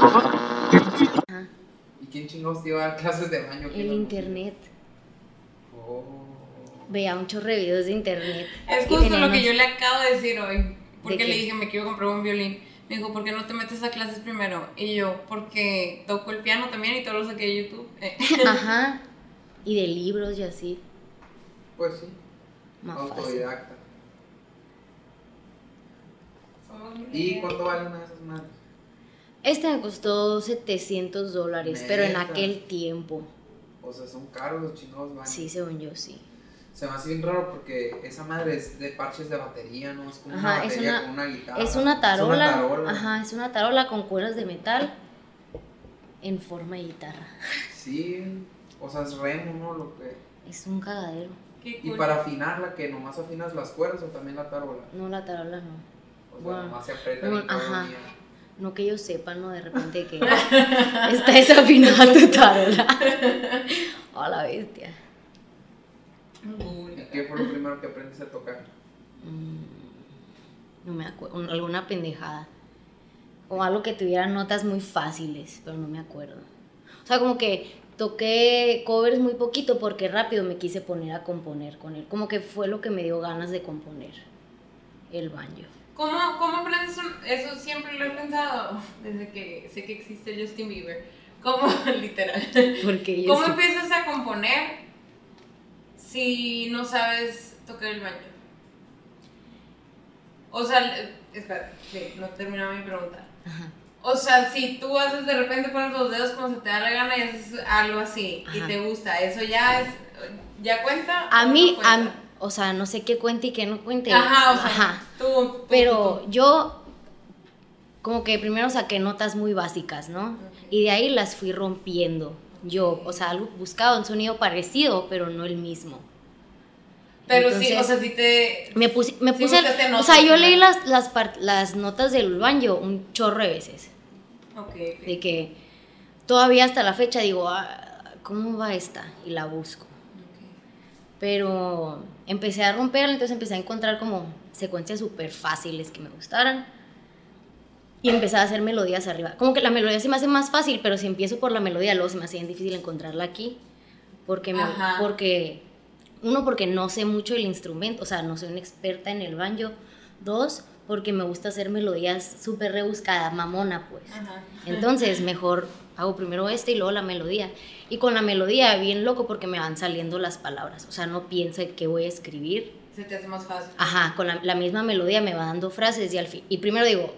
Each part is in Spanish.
Ajá. ¿Y quién chingados te iba a dar clases de baño? ¿Quién El los- internet. Oh. Veía un chorro de videos de internet. Es justo lo que yo le acabo de decir hoy. Porque le dije, me quiero comprar un violín. Me dijo, ¿por qué no te metes a clases primero? Y yo, porque toco el piano también y todo lo saqué de YouTube. Eh, Ajá. Y de libros y así. Pues sí, Más fácil. autodidacta. somos muy ¿Y cuánto vale una de esas madres? Este me costó 700 dólares, pero en aquel tiempo. O sea, son caros los chingados baños. Sí, según yo, sí. Se me hace bien raro porque esa madre es de parches de batería, ¿no? Es como una Ajá, es batería una- con una guitarra. Es una tarola. Es una tarola. Ajá, es una tarola con cuerdas de metal en forma de guitarra. Sí, o sea, es remo, ¿no? Lo que... Es un cagadero. Qué Y cool. para afinarla, que nomás afinas las cuerdas o también la tarola. No, la tarola no. O sea, Bueno, nomás se aprieta no, bien todo ajá. el día. No que yo sepa, ¿no? De repente que está desafinada tu tarola. A la bestia. Cool. ¿Y ¿Qué fue lo primero que aprendiste a tocar? Mm, No me acuerdo. Alguna pendejada. O algo que tuviera notas muy fáciles, pero no me acuerdo. O sea, como que toqué covers muy poquito porque rápido me quise poner a componer con él. Como que fue lo que me dio ganas de componer el baño. ¿Cómo, ¿Cómo aprendes un- eso? Siempre lo he pensado desde que sé que existe Justin Bieber. ¿Cómo, literal? Porque ¿Cómo sí- empiezas a componer si no sabes tocar el baño? O sea, espera, sí, no terminaba mi pregunta. Ajá. O sea, si tú haces de repente pones los dedos como se te da la gana y haces algo así y Ajá. te gusta, eso ya es, ya cuenta. A o no mí, cuenta? a mí- o sea, no sé qué cuente y qué no cuente. Ajá, o sea, Ajá. tú, tú, Pero tú, yo como que primero saqué notas muy básicas, ¿no? Y de ahí las fui rompiendo. Yo, o sea, buscaba un sonido parecido, pero no el mismo. Pero sí, o sea, si te... Me puse, me Sí puse, o notas, sea, yo leí las, las, notas del banjo un chorro de veces. Ok, De que todavía hasta la fecha digo, "Ah, ¿cómo va esta? Y la busco. Pero empecé a romperla, entonces empecé a encontrar como secuencias súper fáciles que me gustaran. Y empecé a hacer melodías arriba. Como que la melodía se me hace más fácil, pero si empiezo por la melodía, luego se me hace bien difícil encontrarla aquí. Porque, me- porque uno, porque no sé mucho el instrumento, o sea, no soy una experta en el banjo. Dos, porque me gusta hacer melodías súper rebuscadas, mamona, pues. Ajá. Entonces, mejor hago primero este y luego la melodía. Y con la melodía, bien loco, porque me van saliendo las palabras. O sea, no pienso en qué voy a escribir. Se te hace más fácil. Ajá, con la, la misma melodía me va dando frases y al fin. Y primero digo,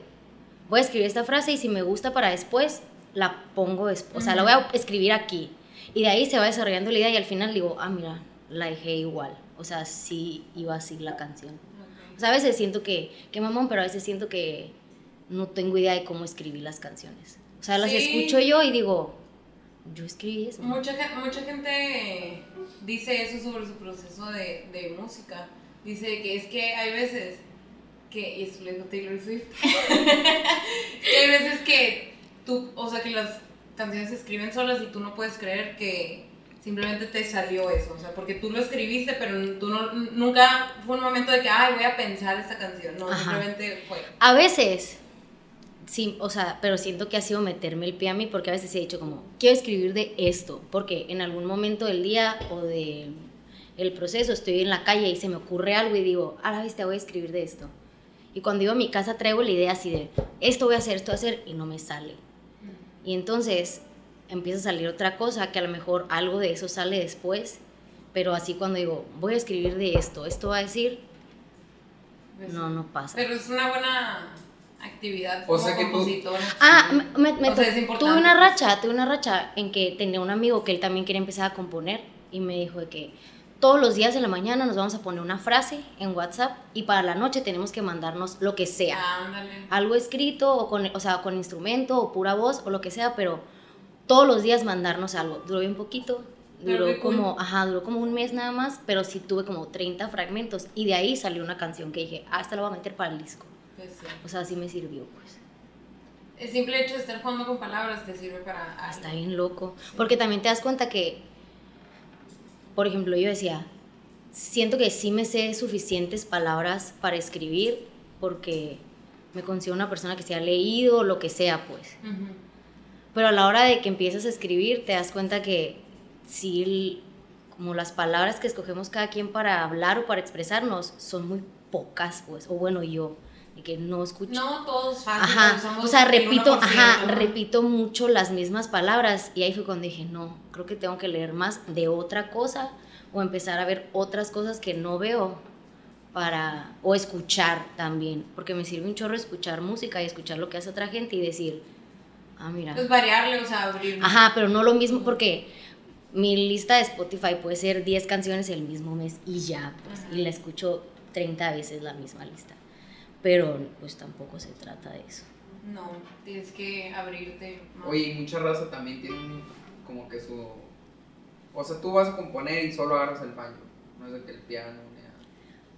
voy a escribir esta frase y si me gusta para después, la pongo después. O sea, la voy a escribir aquí. Y de ahí se va desarrollando la idea y al final digo, ah, mira, la dejé igual. O sea, sí iba así la canción. O sea, a veces siento que, que mamón, pero a veces siento que no tengo idea de cómo escribir las canciones. O sea, las Sí. escucho yo y digo, yo escribí eso. Mucha, mucha gente dice eso sobre su proceso de, de música. Dice que es que hay veces que, y esto lo dijo Taylor Swift, que hay veces que tú, o sea, que las canciones se escriben solas y tú no puedes creer que simplemente te salió eso, o sea, porque tú lo escribiste, pero tú no, nunca fue un momento de que, ay, voy a pensar esta canción, no, Ajá. simplemente fue. A veces, sí, o sea, pero siento que ha sido meterme el pie a mí porque a veces he dicho como, quiero escribir de esto, porque en algún momento del día o del el proceso estoy en la calle y se me ocurre algo y digo, a la vez te voy a escribir de esto. Y cuando iba a mi casa traigo la idea así de, esto voy a hacer, esto voy a hacer, y no me sale. Y entonces empieza a salir otra cosa que a lo mejor algo de eso sale después, pero así cuando digo, voy a escribir de esto, esto va a decir, Pues, no, no pasa. Pero es una buena actividad O como sea que tú- compositor. Ah, me, O sea, es importante, tuve una racha, tuve una racha en que tenía un amigo que él también quería empezar a componer y me dijo de que todos los días de la mañana nos vamos a poner una frase en WhatsApp y para la noche tenemos que mandarnos lo que sea, Ándale. algo escrito o con, o sea, con instrumento o pura voz o lo que sea, pero todos los días mandarnos algo. Duró bien poquito, duró cool. como, ajá, duró como un mes nada más, pero sí tuve como 30 fragmentos y de ahí salió una canción que dije, ah, esta la voy a meter para el disco. Pues sí. O sea, sí me sirvió, pues. El simple hecho de estar jugando con palabras te sirve para algo. Está bien loco. Porque también te das cuenta que, por ejemplo, yo decía, siento que sí me sé suficientes palabras para escribir porque me considero una persona que se ha leído, lo que sea, pues. Ujú. Pero a la hora de que empiezas a escribir, te das cuenta que sí, como las palabras que escogemos cada quien para hablar o para expresarnos son muy pocas, pues. O bueno, yo, de que no escucho. No, todos fácil. Ajá, o sea, repito, 1%, ajá, repito mucho las mismas palabras y ahí fue cuando dije, no, creo que tengo que leer más de otra cosa o empezar a ver otras cosas que no veo para, o escuchar también, porque me sirve un chorro escuchar música y escuchar lo que hace otra gente y decir, ah, mira, Pues variarle, o sea, abrir. ajá, pero no lo mismo porque mi lista de Spotify puede ser 10 canciones el mismo mes y ya, pues, Ajá. y la escucho 30 veces la misma lista, pero pues tampoco se trata de eso. No, tienes que abrirte. más. Oye, y mucha raza también tiene como que su... O sea, tú vas a componer y solo agarras el banjo. No es de que el piano, ni nada.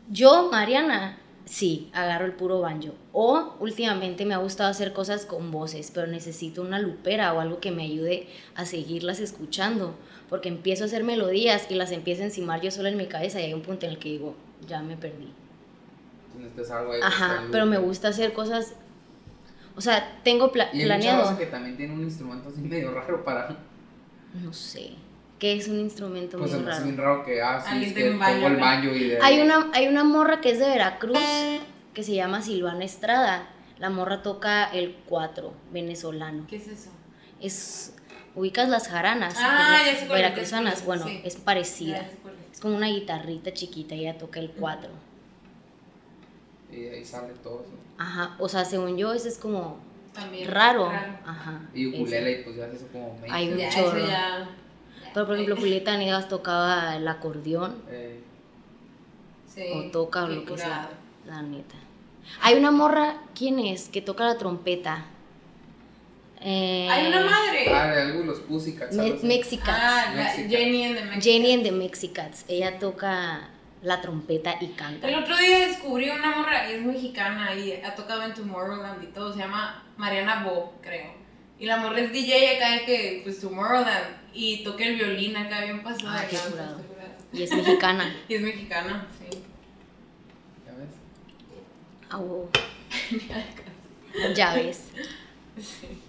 Yo, Mariana, sí, agarro el puro banjo. O últimamente me ha gustado hacer cosas con voces, pero necesito una lupera o algo que me ayude a seguirlas escuchando. Porque empiezo a hacer melodías y las empiezo a encimar yo sola en mi cabeza y hay un punto en el que digo, ya me perdí. Necesitas algo ahí. Ajá, pero me gusta hacer cosas. O sea, tengo pla- Y hay mucha planeado. raza que también tiene un instrumento así medio raro para... No sé. ¿Qué es un instrumento Pues muy raro? bien raro que, ah, sí, Alguien es que el banjo y de... Hay una, hay una morra que es de Veracruz que se llama Silvana Estrada. La morra toca el cuatro venezolano. ¿Qué es eso? Es, ubicas las jaranas Ah, Veracruzanas? es, cuál veracruzanas, es, bueno, sí. es parecida. Ya sé cuál es. Es como una guitarrita chiquita, ella toca el cuatro. Y de ahí sale todo eso. Ajá, o sea, según yo, ese es como También. raro. Ajá. Y ukulele, y pues ya se hizo como... mainstream. Hay un Ya, chorro. eso ya. Pero por ejemplo, Julieta Negas tocaba el acordeón Eh, Sí. o toca qué lo que sea, la neta. Hay una morra, ¿quién es? Que toca la trompeta. Eh, Hay una madre. ah, de los Pussycats. Me-. Mexicats. Ah, la Mexican. Jenny and the Mexicans. Jenny and the Mexicats. Ella toca la trompeta y canta. El otro día descubrí una morra, y es mexicana y ha tocado en Tomorrowland y todo, se llama Mariana Bo, creo. Y la morra es DJ acá de que, pues Tomorrowland, y toca el violín acá bien pasado. Ah, qué curado. Y es mexicana. Y es mexicana, sí. ¿Ya ves? Ah, wow. Ya ves. sí.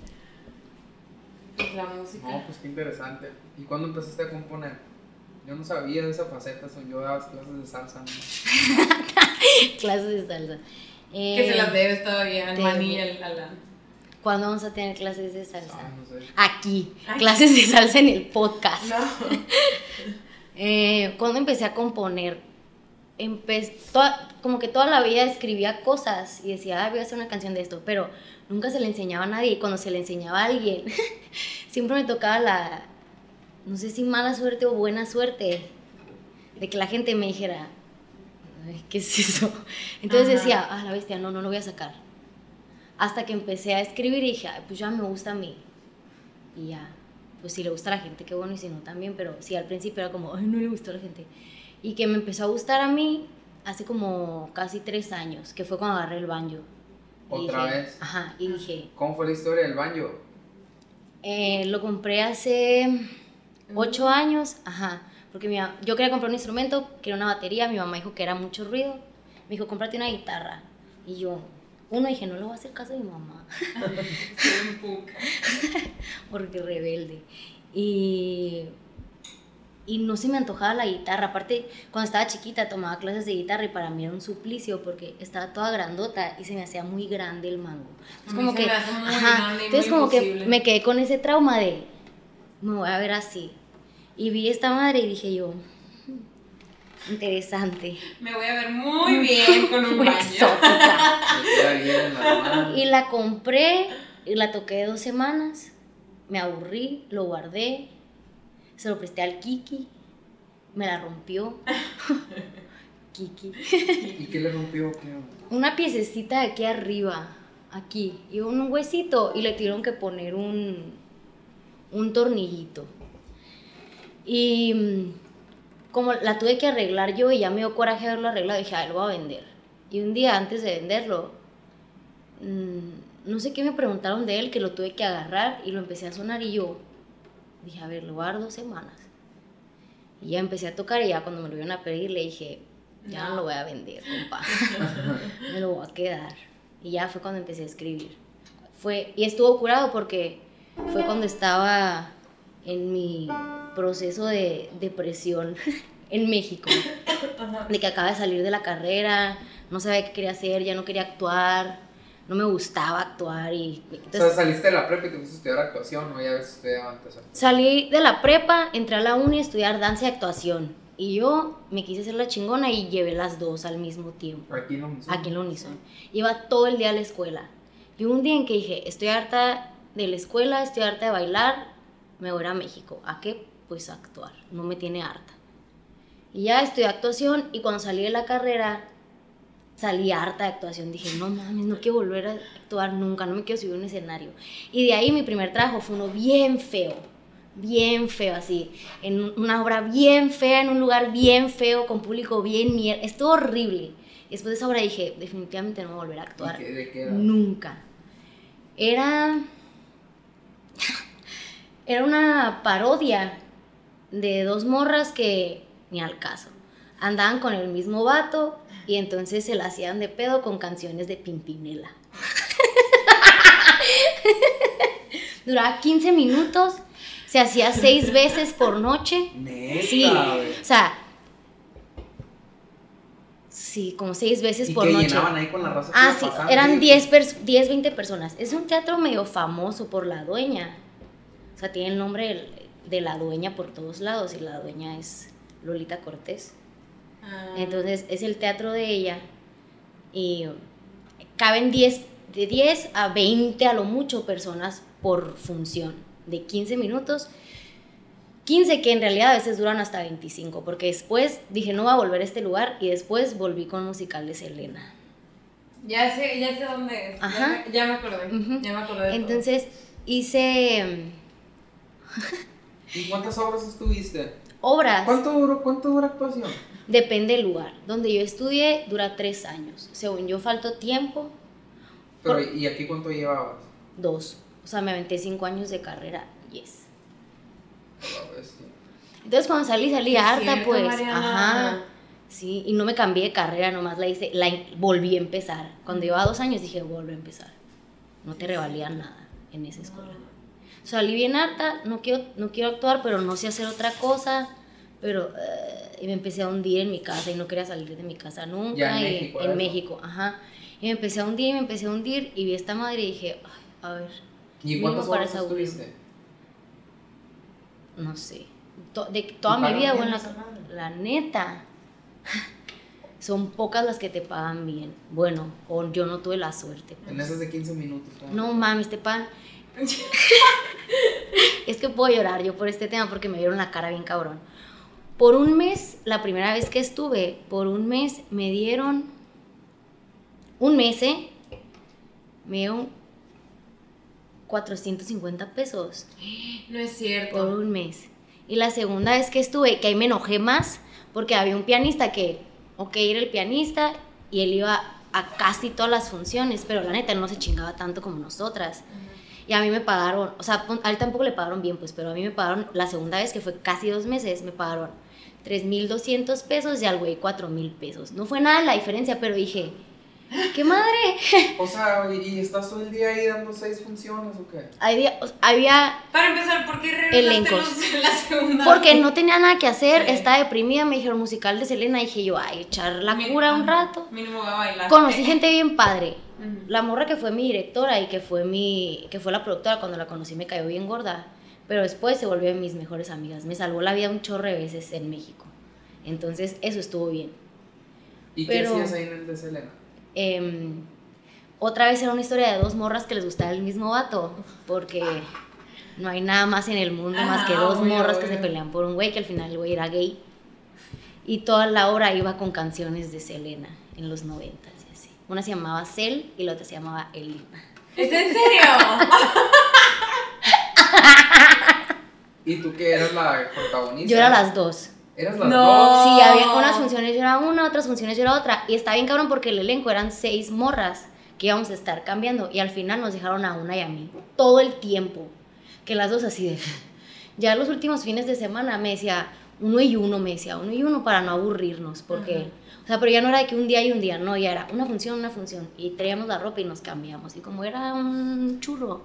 Pues la música. No, pues qué interesante. ¿Y cuándo empezaste a componer? Yo no sabía de esa faceta, son yo daba clases de salsa. ¿no? Clases de salsa. que se Eh, las debes todavía al maní y al Alan. ¿Cuándo vamos a tener clases de salsa? Ah, no sé. Aquí. Ay. Clases de salsa en el podcast. No. Eh, cuando empecé a componer, empe- toda- como que toda la vida escribía cosas y decía, ah, voy a hacer una canción de esto, pero nunca se le enseñaba a nadie. Y cuando se le enseñaba a alguien, siempre me tocaba la, no sé si mala suerte o buena suerte, de que la gente me dijera, "Ay, ¿qué es eso? Entonces Ajá. decía, ah, la bestia, no, no lo voy a sacar. Hasta que empecé a escribir y dije, "Ay, pues ya me gusta a mí. Y ya, pues si le gusta a la gente, qué bueno, y si no también, pero sí, al principio era como, ay, no le gustó a la gente. Y que me empezó a gustar a mí hace como casi tres años, que fue cuando agarré el banjo. ¿Otra dije- vez? Ajá, y dije, ¿Cómo fue la historia del banjo? eh, lo compré hace ocho años, ajá, porque mi yo quería comprar un instrumento, quería una batería, mi mamá dijo que era mucho ruido, me dijo, cómprate una guitarra. Y yo, uno, dije, no le voy a hacer caso a mi mamá. Porque rebelde. Y, y no se me antojaba la guitarra. Aparte, cuando estaba chiquita tomaba clases de guitarra y para mí era un suplicio porque estaba toda grandota y se me hacía muy grande el mango. A Es mí como que, ajá, grande entonces como que me quedé con ese trauma de, me voy a ver así. Y vi esta madre y dije yo, "Hmm, interesante. Me voy a ver muy bien con un Muy baño. Y la compré y la toqué dos semanas. Me aburrí, lo guardé, se lo presté al Kiki, me la rompió. Kiki. ¿Y qué le rompió? ¿Qué? Una piececita de aquí arriba, aquí, y un huesito, y le tuvieron que poner un, un tornillito. Y mm, como la tuve que arreglar yo y ya me dio coraje haberlo arreglado, dije, ay, lo voy a vender. Y un día antes de venderlo, mm, no sé qué me preguntaron de él, que lo tuve que agarrar y lo empecé a sonar y yo dije, a ver, lo voy a dar dos semanas. Y ya empecé a tocar y ya cuando me lo iban a pedir le dije, ya no, No. lo voy a vender, compa. me lo voy a quedar. Y ya fue cuando empecé a escribir. Fue, y estuvo curado porque fue cuando estaba en mi proceso de depresión en México, de que acaba de salir de la carrera, no sabía qué quería hacer, ya no quería actuar, no me gustaba actuar y... o sea, saliste de la prepa y te fuiste a estudiar actuación, ¿no? Ya habías estudiado antes. Salí de la prepa, entré a la uni a estudiar danza y actuación. Y yo me quise hacer la chingona y llevé las dos al mismo tiempo. Aquí en la Unison. Aquí en la Unison. Iba todo el día a la escuela. Y un día en que dije, estoy harta de la escuela, estoy harta de bailar, me voy a México. ¿A qué? Pues a actuar. No me tiene harta. Y ya estudié actuación y cuando salí de la carrera salí harta de actuación. Dije, no mames, no quiero volver a actuar nunca, no me quiero subir a un escenario. Y de ahí mi primer trabajo fue uno bien feo, bien feo así, en una obra bien fea, en un lugar bien feo, con público bien mierda. Estuvo horrible. Después de esa obra dije, definitivamente no voy a volver a actuar. ¿De qué era? Nunca. Era... Era una parodia de dos morras que ni al caso. Andaban con el mismo vato y entonces se la hacían de pedo con canciones de Pimpinela. Duraba 15 minutos, se hacía seis veces por noche. Neta, Sí, o sea, sí, como seis veces ¿Y por que noche. llenaban ahí con la raza Ah, sí, eran 10, pers- 10, 20 personas. Es un teatro medio famoso por la dueña. O sea, tiene el nombre de la dueña por todos lados y la dueña es Lolita Cortés. Ah. Entonces es el teatro de ella y caben 10, de 10 a 20 a lo mucho personas por función, de 15 minutos. 15 que en realidad a veces duran hasta 25, porque después dije no voy a volver a este lugar y después volví con musical de Selena. Ya sé, ya sé dónde es. Ya Ajá. me- Ya, me acordé. Ya me acordé. todo. Entonces hice ¿Y cuántas obras estuviste? obras, ¿Cuánto duró, cuánto dura actuación? depende del lugar. Donde yo estudié dura tres años. Según yo faltó tiempo, Pero, Por- ¿y aquí cuánto llevabas? dos. O sea, me aventé cinco años de carrera, yes. Entonces cuando salí, salí Sí, harta, cierto, pues. Mariana. Ajá. Sí, y no me cambié de carrera, nomás la hice, la volví a empezar. Cuando llevaba dos años dije, vuelvo a empezar. No te revalían nada en esa escuela. Salí bien harta, no quiero, no quiero actuar, pero no sé hacer otra cosa. Pero, eh, y me empecé a hundir en mi casa y no quería salir de mi casa nunca. Ya en y- México, en. México, ajá. Y me empecé a hundir, me empecé a hundir y vi a esta madre y dije, "Ay, a ver, ¿Y cuántas para esa estuviste? no sé. To- de toda ¿Y mi vida, bueno, madre? la neta. Son pocas las que te pagan bien. Bueno, o yo no tuve la suerte. pues. En esas de 15 minutos. ¿no? No mames, te pagan. es que puedo llorar yo por este tema porque me vieron la cara bien cabrón. Por un mes, la primera vez que estuve, por un mes me dieron. Un mes, ¿eh? Me dieron 450 pesos No es cierto. por un mes. Y la segunda vez que estuve, que ahí me enojé más, porque había un pianista que, ok, era el pianista y él iba a casi todas las funciones, pero la neta él no se chingaba tanto como nosotras. Y a mí me pagaron, o sea, a él tampoco le pagaron bien, pues, pero a mí me pagaron, la segunda vez que fue casi dos meses, me pagaron 3.200 pesos y al güey 4.000 pesos. No fue nada la diferencia, pero dije, ¡qué madre! O sea, ¿y estás todo el día ahí dando seis funciones o qué? Había, o- había Para empezar, ¿por qué regresaste los- la segunda? Porque no tenía nada que hacer, Sí. estaba deprimida, me dijeron musical de Selena, dije yo, ay, echar la Mi- cura un rato. Mínimo voy a bailar. Conocí gente bien padre. La morra que fue mi directora y que fue mi que fue la productora cuando la conocí me cayó bien gorda, pero después se volvió de mis mejores amigas. Me salvó la vida un chorro de veces en México. Entonces, eso estuvo bien. ¿Y Pero- qué hacías ahí en el de Selena? Em, otra vez era una historia de dos morras que les gustaba el mismo vato, porque no hay nada más en el mundo más que Ajá, dos obvio, morras que se pelean por un güey, que al final el güey era gay. Y toda la obra iba con canciones de Selena en los noventas. Una se llamaba Cel y la otra se llamaba Elina. ¿Es en serio? ¿Y tú qué eras la protagonista? Yo era las dos. ¿Eras las No. dos? Sí, había unas funciones yo era una, otras funciones yo era otra. Y está bien cabrón porque el elenco eran seis morras que íbamos a estar cambiando. Y al final nos dejaron a una y a mí. Todo el tiempo. Que las dos así de... Ya los últimos fines de semana me decía uno y uno, me decía uno y uno para no aburrirnos. Porque... O sea, pero ya no era de que un día y un día, no, ya era una función, una función. Y traíamos la ropa y nos cambiamos. Y como era un churro.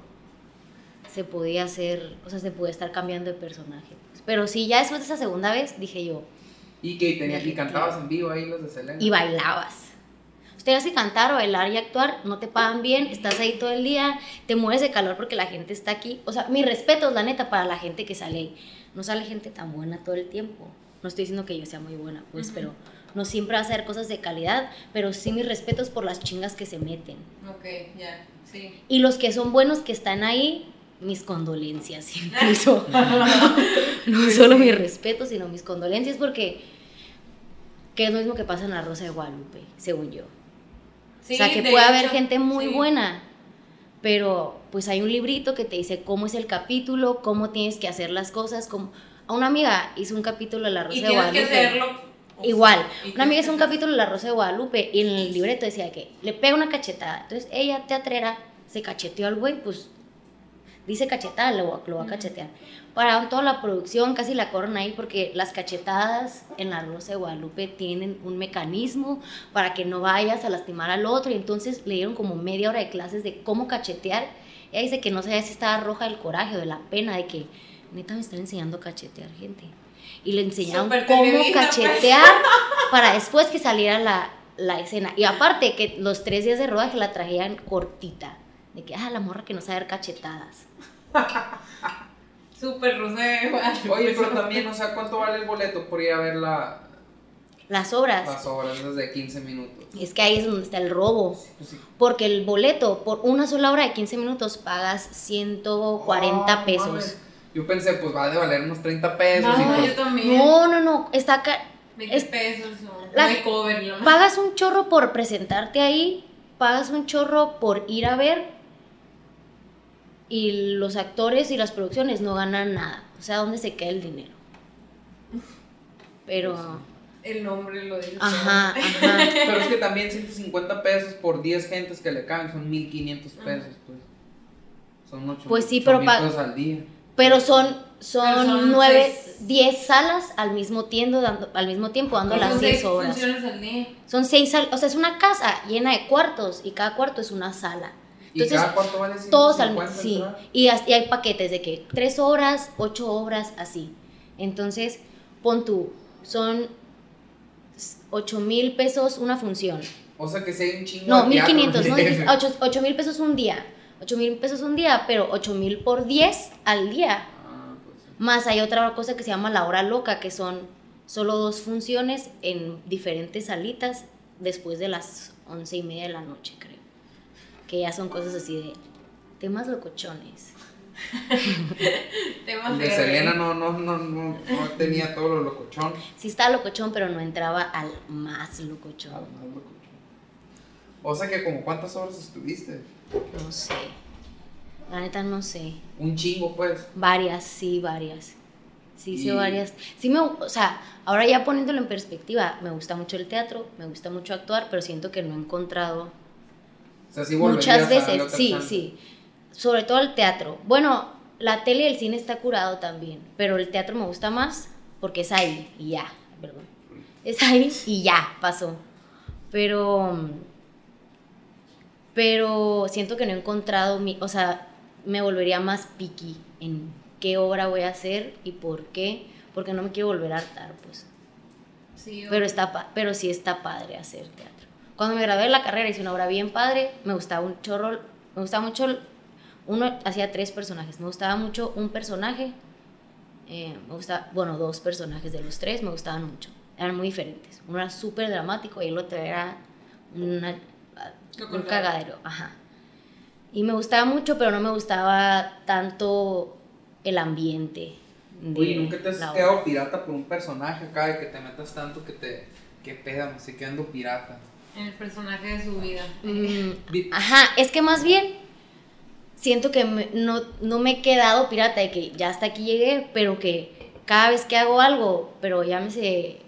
se podía hacer, o sea, se podía estar cambiando de personaje. pues. Pero sí, ya después de esa segunda vez dije yo, Y que tenía, y cantabas en vivo ahí los de Selena. y bailabas. Ustedes que cantar, bailar y actuar, no te pagan bien, estás ahí todo el día, te mueres de calor porque la gente está aquí. O sea, mi respeto, la neta, para la gente que sale ahí. No sale gente tan buena todo el tiempo. No estoy diciendo que yo sea muy buena, pues, pero no siempre va a hacer cosas de calidad, pero sí mis respetos por las chingas que se meten. Ok, ya, sí. Y los que son buenos que están ahí, mis condolencias incluso. no solo mis respetos, sino mis condolencias porque que es lo mismo que pasa en la Rosa de Guadalupe, según yo. Sí, o sea, que de puede haber gente muy sí. buena, pero pues hay un librito que te dice cómo es el capítulo, cómo tienes que hacer las cosas. Como... A una amiga hizo un capítulo de la Rosa Y de tienes Guadalupe. que hacerlo. Igual, una amiga hizo un capítulo de La Rosa de Guadalupe y en el libreto decía que le pega una cachetada. Entonces ella, teatrera, se cacheteó al güey, pues dice cachetada, lo, va- lo va a cachetear. Pararon toda la producción, casi la corren ahí porque las cachetadas en La Rosa de Guadalupe tienen un mecanismo para que no vayas a lastimar al otro y entonces le dieron como media hora de clases de cómo cachetear. Ella dice que no sabía si estaba roja del coraje o de la pena de que neta me están enseñando a cachetear gente. Y le enseñaron Súper cómo pues. cachetear para después que saliera la, la escena. Y aparte que los tres días de rodaje la traían cortita. De que, ah, la morra que no sabe dar cachetadas. Súper Guadalupe. Oye, pero también, o sea, ¿cuánto vale el boleto por ir a ver la, Las obras. las obras de 15 minutos? Es que ahí es donde está el robo. Pues sí. Porque el boleto por una sola hora de 15 minutos pagas 140 Ah, pesos. Yo pensé, pues va a valer unos 30 pesos. y No, pues, yo también. No, no, no. Está ca- 20 es- pesos o la- de cover. ¿no? pagas un chorro por presentarte ahí, pagas un chorro por ir a ver y los actores y las producciones no ganan nada. O sea, ¿dónde se queda el dinero? Pero, El nombre lo dice. ajá, ajá. Pero es que también 150 pesos por 10 gentes que le caben son 1500 pesos, pues. Son 8 Pues sí, pero pa- pesos al día. Pero son, Pero son son nueve, seis. diez salas al mismo tiempo, dando, al mismo tiempo dando Son las seis seis funciones al día. Son seis salas, o sea, es una casa llena de cuartos y cada cuarto es una sala. ¿Y Entonces, cada cuánto vale 150 Todos al mismo sí. Y, y hay paquetes de que tres horas, ocho horas, así. Entonces, pon tú, son ocho mil pesos una función. O sea que si hay un chingo No, mil quinientos, no, ocho mil pesos un día. Ocho mil pesos un día, pero ocho mil por diez al día. Ah, pues sí. Más hay otra cosa que se llama la hora loca, que son solo dos funciones en diferentes salitas después de las once y media de la noche, creo. Que ya son cosas así de temas locochones. Temas de Selena no, no, no, no, no tenía todo lo locochón. Sí estaba locochón, pero no entraba al más locochón. Ah, más locochón. O sea que como cuántas horas estuviste. No sé. La neta no sé. Un chingo, pues. Varias, sí, varias. Sí, sí, Y- varias. Sí me, o sea, ahora ya poniéndolo en perspectiva, me gusta mucho el teatro, me gusta mucho actuar, pero siento que no he encontrado O sea, sí volverías Muchas veces, sí, sí. Sobre todo el teatro. Bueno, la tele y el cine está curado también, pero el teatro me gusta más porque es ahí y ya, perdón. Es ahí y ya, pasó. Pero pero siento que no he encontrado mi, o sea, me volvería más picky en qué obra voy a hacer y por qué, porque no me quiero volver a hartar, pues. Sí, Pero, está, pero sí está padre hacer teatro. Cuando me gradué de la carrera hice una obra bien padre, me gustaba un chorro, me gustaba mucho, uno hacía tres personajes, me gustaba mucho un personaje, eh, me gustaba, bueno, dos personajes de los tres me gustaban mucho, eran muy diferentes. Uno era súper dramático y el otro era una- Lo un cagadero, ajá. Y me gustaba mucho, pero no me gustaba tanto el ambiente. De Oye, ¿nunca te has quedado obra. pirata por un personaje acá de que te metas tanto que te que peda, me estoy quedando pirata? En el personaje de su vida. Mm, Ajá, es que más bien siento que me- no, no me he quedado pirata de que ya hasta aquí llegué, pero que cada vez que hago algo, pero llámese,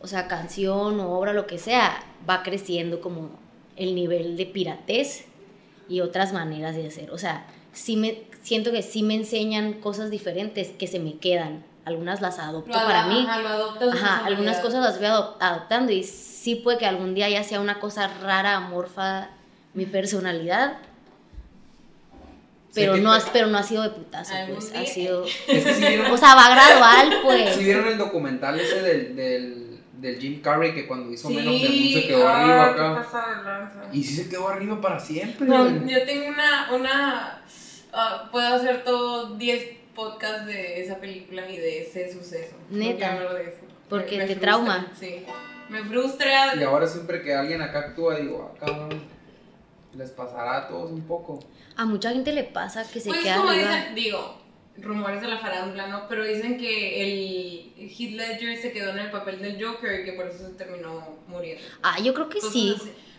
o sea, canción o obra, lo que sea, va creciendo como el nivel de piratez y otras maneras de hacer. O sea, sí me, siento que sí me enseñan cosas diferentes que se me quedan. Algunas las adopto Lo para mí. Ajá, de Ajá, algunas cosas las voy adop- adoptando y sí puede que algún día ya sea una cosa rara, amorfa, mi personalidad. Pero no, has, pero no ha sido de putazo, pues. Ha sido. Es que si vieron, O sea, va gradual, pues. si vieron el documental ese del, del, del Jim Carrey que cuando hizo Men of the Moon se quedó ah, arriba qué acá. de. Y sí se quedó arriba para siempre. No, yo tengo una, una, ah, puedo hacer todo 10 podcasts de esa película y de ese suceso. Neta. De eso. Porque Me- me te frustra, trauma. Sí. Me frustra. Y ahora siempre que alguien acá actúa, digo, ah, cabrón, les pasará a todos un poco. A mucha gente le pasa que se Pues queda como arriba. dicen, digo, rumores de la farándula, ¿no? Pero dicen que el Heath Ledger se quedó en el papel del Joker y que por eso se terminó muriendo. Ah, yo creo que sí.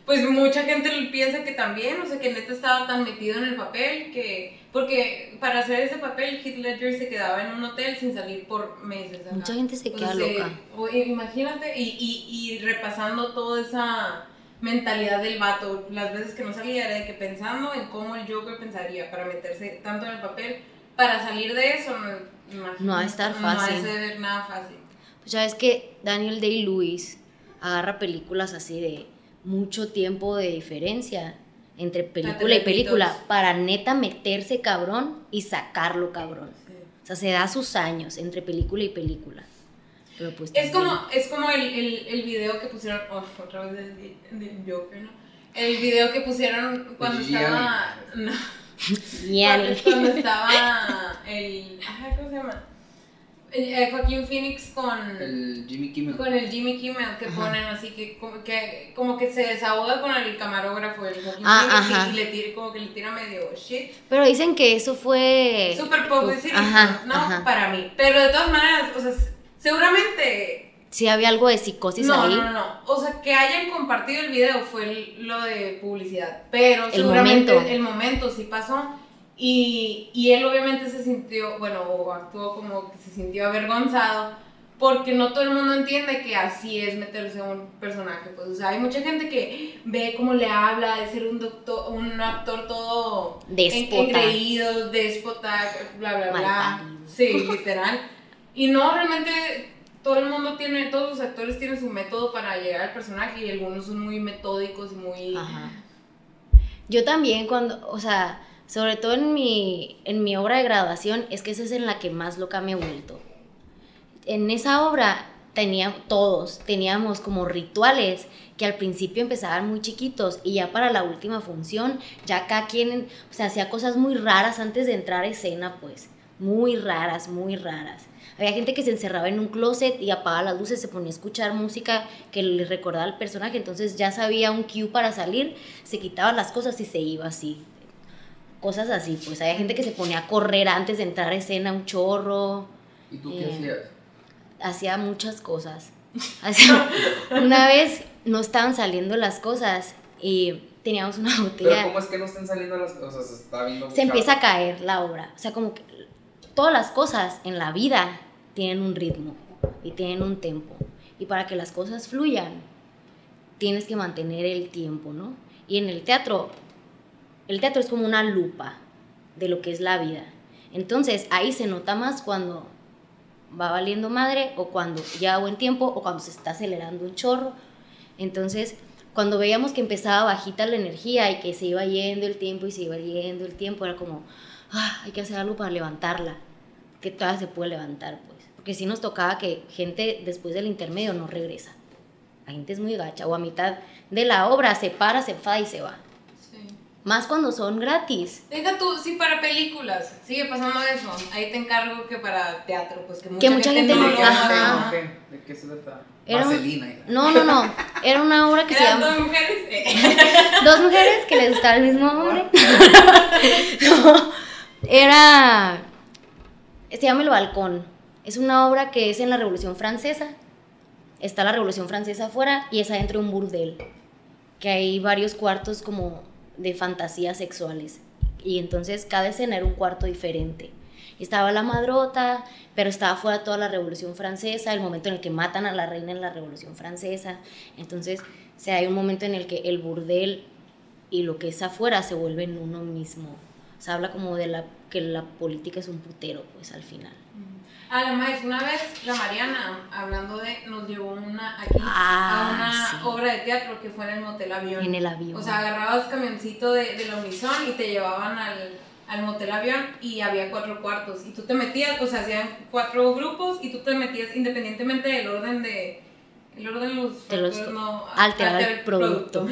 Pues mucha gente piensa que también, o sea, que neta estaba tan metido en el papel que... Porque para hacer ese papel, Heath Ledger se quedaba en un hotel sin salir por meses. ajá. Mucha gente se queda se- loca. o- imagínate, y, y, y repasando toda esa mentalidad del vato, las veces que no salía era de que pensando en cómo el Joker pensaría para meterse tanto en el papel, para salir de eso, no, imagínate, No va a estar No fácil. va a ser nada fácil. Pues ya ves que Daniel Day-Lewis agarra películas así de mucho tiempo de diferencia entre película y película para neta meterse cabrón y sacarlo cabrón. Sí. O sea, se da sus años entre película y película. Pero pues Es también- como, es como el, el, el video que pusieron, oh, otra vez del, del Joker, ¿no? El video que pusieron cuando estaba, no, Yanni. cuando, cuando estaba el, ¿cómo se llama? Joaquín Phoenix con El Jimmy Kimmel. con el Jimmy Kimmel que ponen así que como, que como que se desahoga con el camarógrafo el Joaquín Ah, Phoenix ajá. y le tira como que le tira medio shit Pero dicen que eso fue... super publicity Ajá, no ajá. para mí pero de todas maneras o sea seguramente Sí había algo de psicosis no, ahí. no, no, no. O sea, que hayan compartido el video fue el- lo de publicidad. Pero El seguramente momento. el momento sí pasó. Y, y él obviamente se sintió, bueno, o actuó como que se sintió avergonzado. Porque no todo el mundo entiende que así es meterse a un personaje. Pues, o sea, hay mucha gente que ve cómo le habla de ser un doctor, un actor todo engreído, déspota, bla, bla, bla. Malparido. Sí, literal. Y no, realmente todo el mundo tiene, todos los actores tienen su método para llegar al personaje y algunos son muy metódicos y muy... Ajá. Yo también cuando, o sea, sobre todo en mi, en mi obra de graduación, es que esa es en la que más loca me he vuelto. En esa obra tenía, todos teníamos como rituales que al principio empezaban muy chiquitos y ya para la última función, ya cada quien, o sea, hacía cosas muy raras antes de entrar a escena, pues, muy raras, muy raras. Había gente que se encerraba en un closet y apagaba las luces, se ponía a escuchar música que le recordaba al personaje, entonces ya sabía un cue para salir, se quitaba las cosas y se iba así. Cosas así, pues había gente que se ponía a correr antes de entrar a escena, un chorro, ¿Y tú qué Eh, hacías? hacía muchas cosas. Hacía- una vez no estaban saliendo las cosas y teníamos una Pero botella. ¿cómo es que no están saliendo las cosas? Se está viendo Se empieza a caer la obra. O sea, como que todas las cosas en la vida tienen un ritmo y tienen un tempo. Y para que las cosas fluyan, tienes que mantener el tiempo, ¿no? Y en el teatro, el teatro es como una lupa de lo que es la vida. Entonces, ahí se nota más cuando va valiendo madre o cuando ya buen tiempo o cuando se está acelerando un chorro. Entonces, cuando veíamos que empezaba bajita la energía y que se iba yendo el tiempo y se iba yendo el tiempo, era como, ah, hay que hacer algo para levantarla, que todavía se puede levantar, pues. Porque si nos tocaba que gente después del intermedio no regresa. La gente es muy gacha, o a mitad de la obra se para, se enfada y se va. Sí. Más cuando son gratis. Deja tú, sí, para películas, sigue pasando eso. Ahí te encargo que para teatro, pues que mucha, Que mucha gente no no- lo. ¿De qué se trata? Era un-. No, no, no. Era una obra que se llama... dos mujeres. eh. Dos mujeres que les gustaba el mismo hombre. No, era. Se llama El Balcón. Es una obra que es en la Revolución Francesa. Está la Revolución Francesa afuera y es adentro de un burdel. Que hay varios cuartos como de fantasías sexuales. Y entonces cada escena era un cuarto diferente. Estaba la madrota, pero estaba fuera toda la Revolución Francesa, el momento en el que matan a la reina en la Revolución Francesa. Entonces, o hay un momento en el que el burdel y lo que es afuera se vuelven uno mismo. O sea, habla como de la, que la política es un putero, pues al final. A la maíz, una vez la Mariana, hablando de, nos llevó una aquí Ah, a una sí. obra de teatro que fue en el motel avión. En el avión. O sea, agarrabas camioncito de, de la Unison y te llevaban al, al motel avión y había cuatro cuartos y tú te metías, o sea, hacían cuatro grupos y tú te metías independientemente del orden de el orden de los, De los- no, alterar el alterar producto.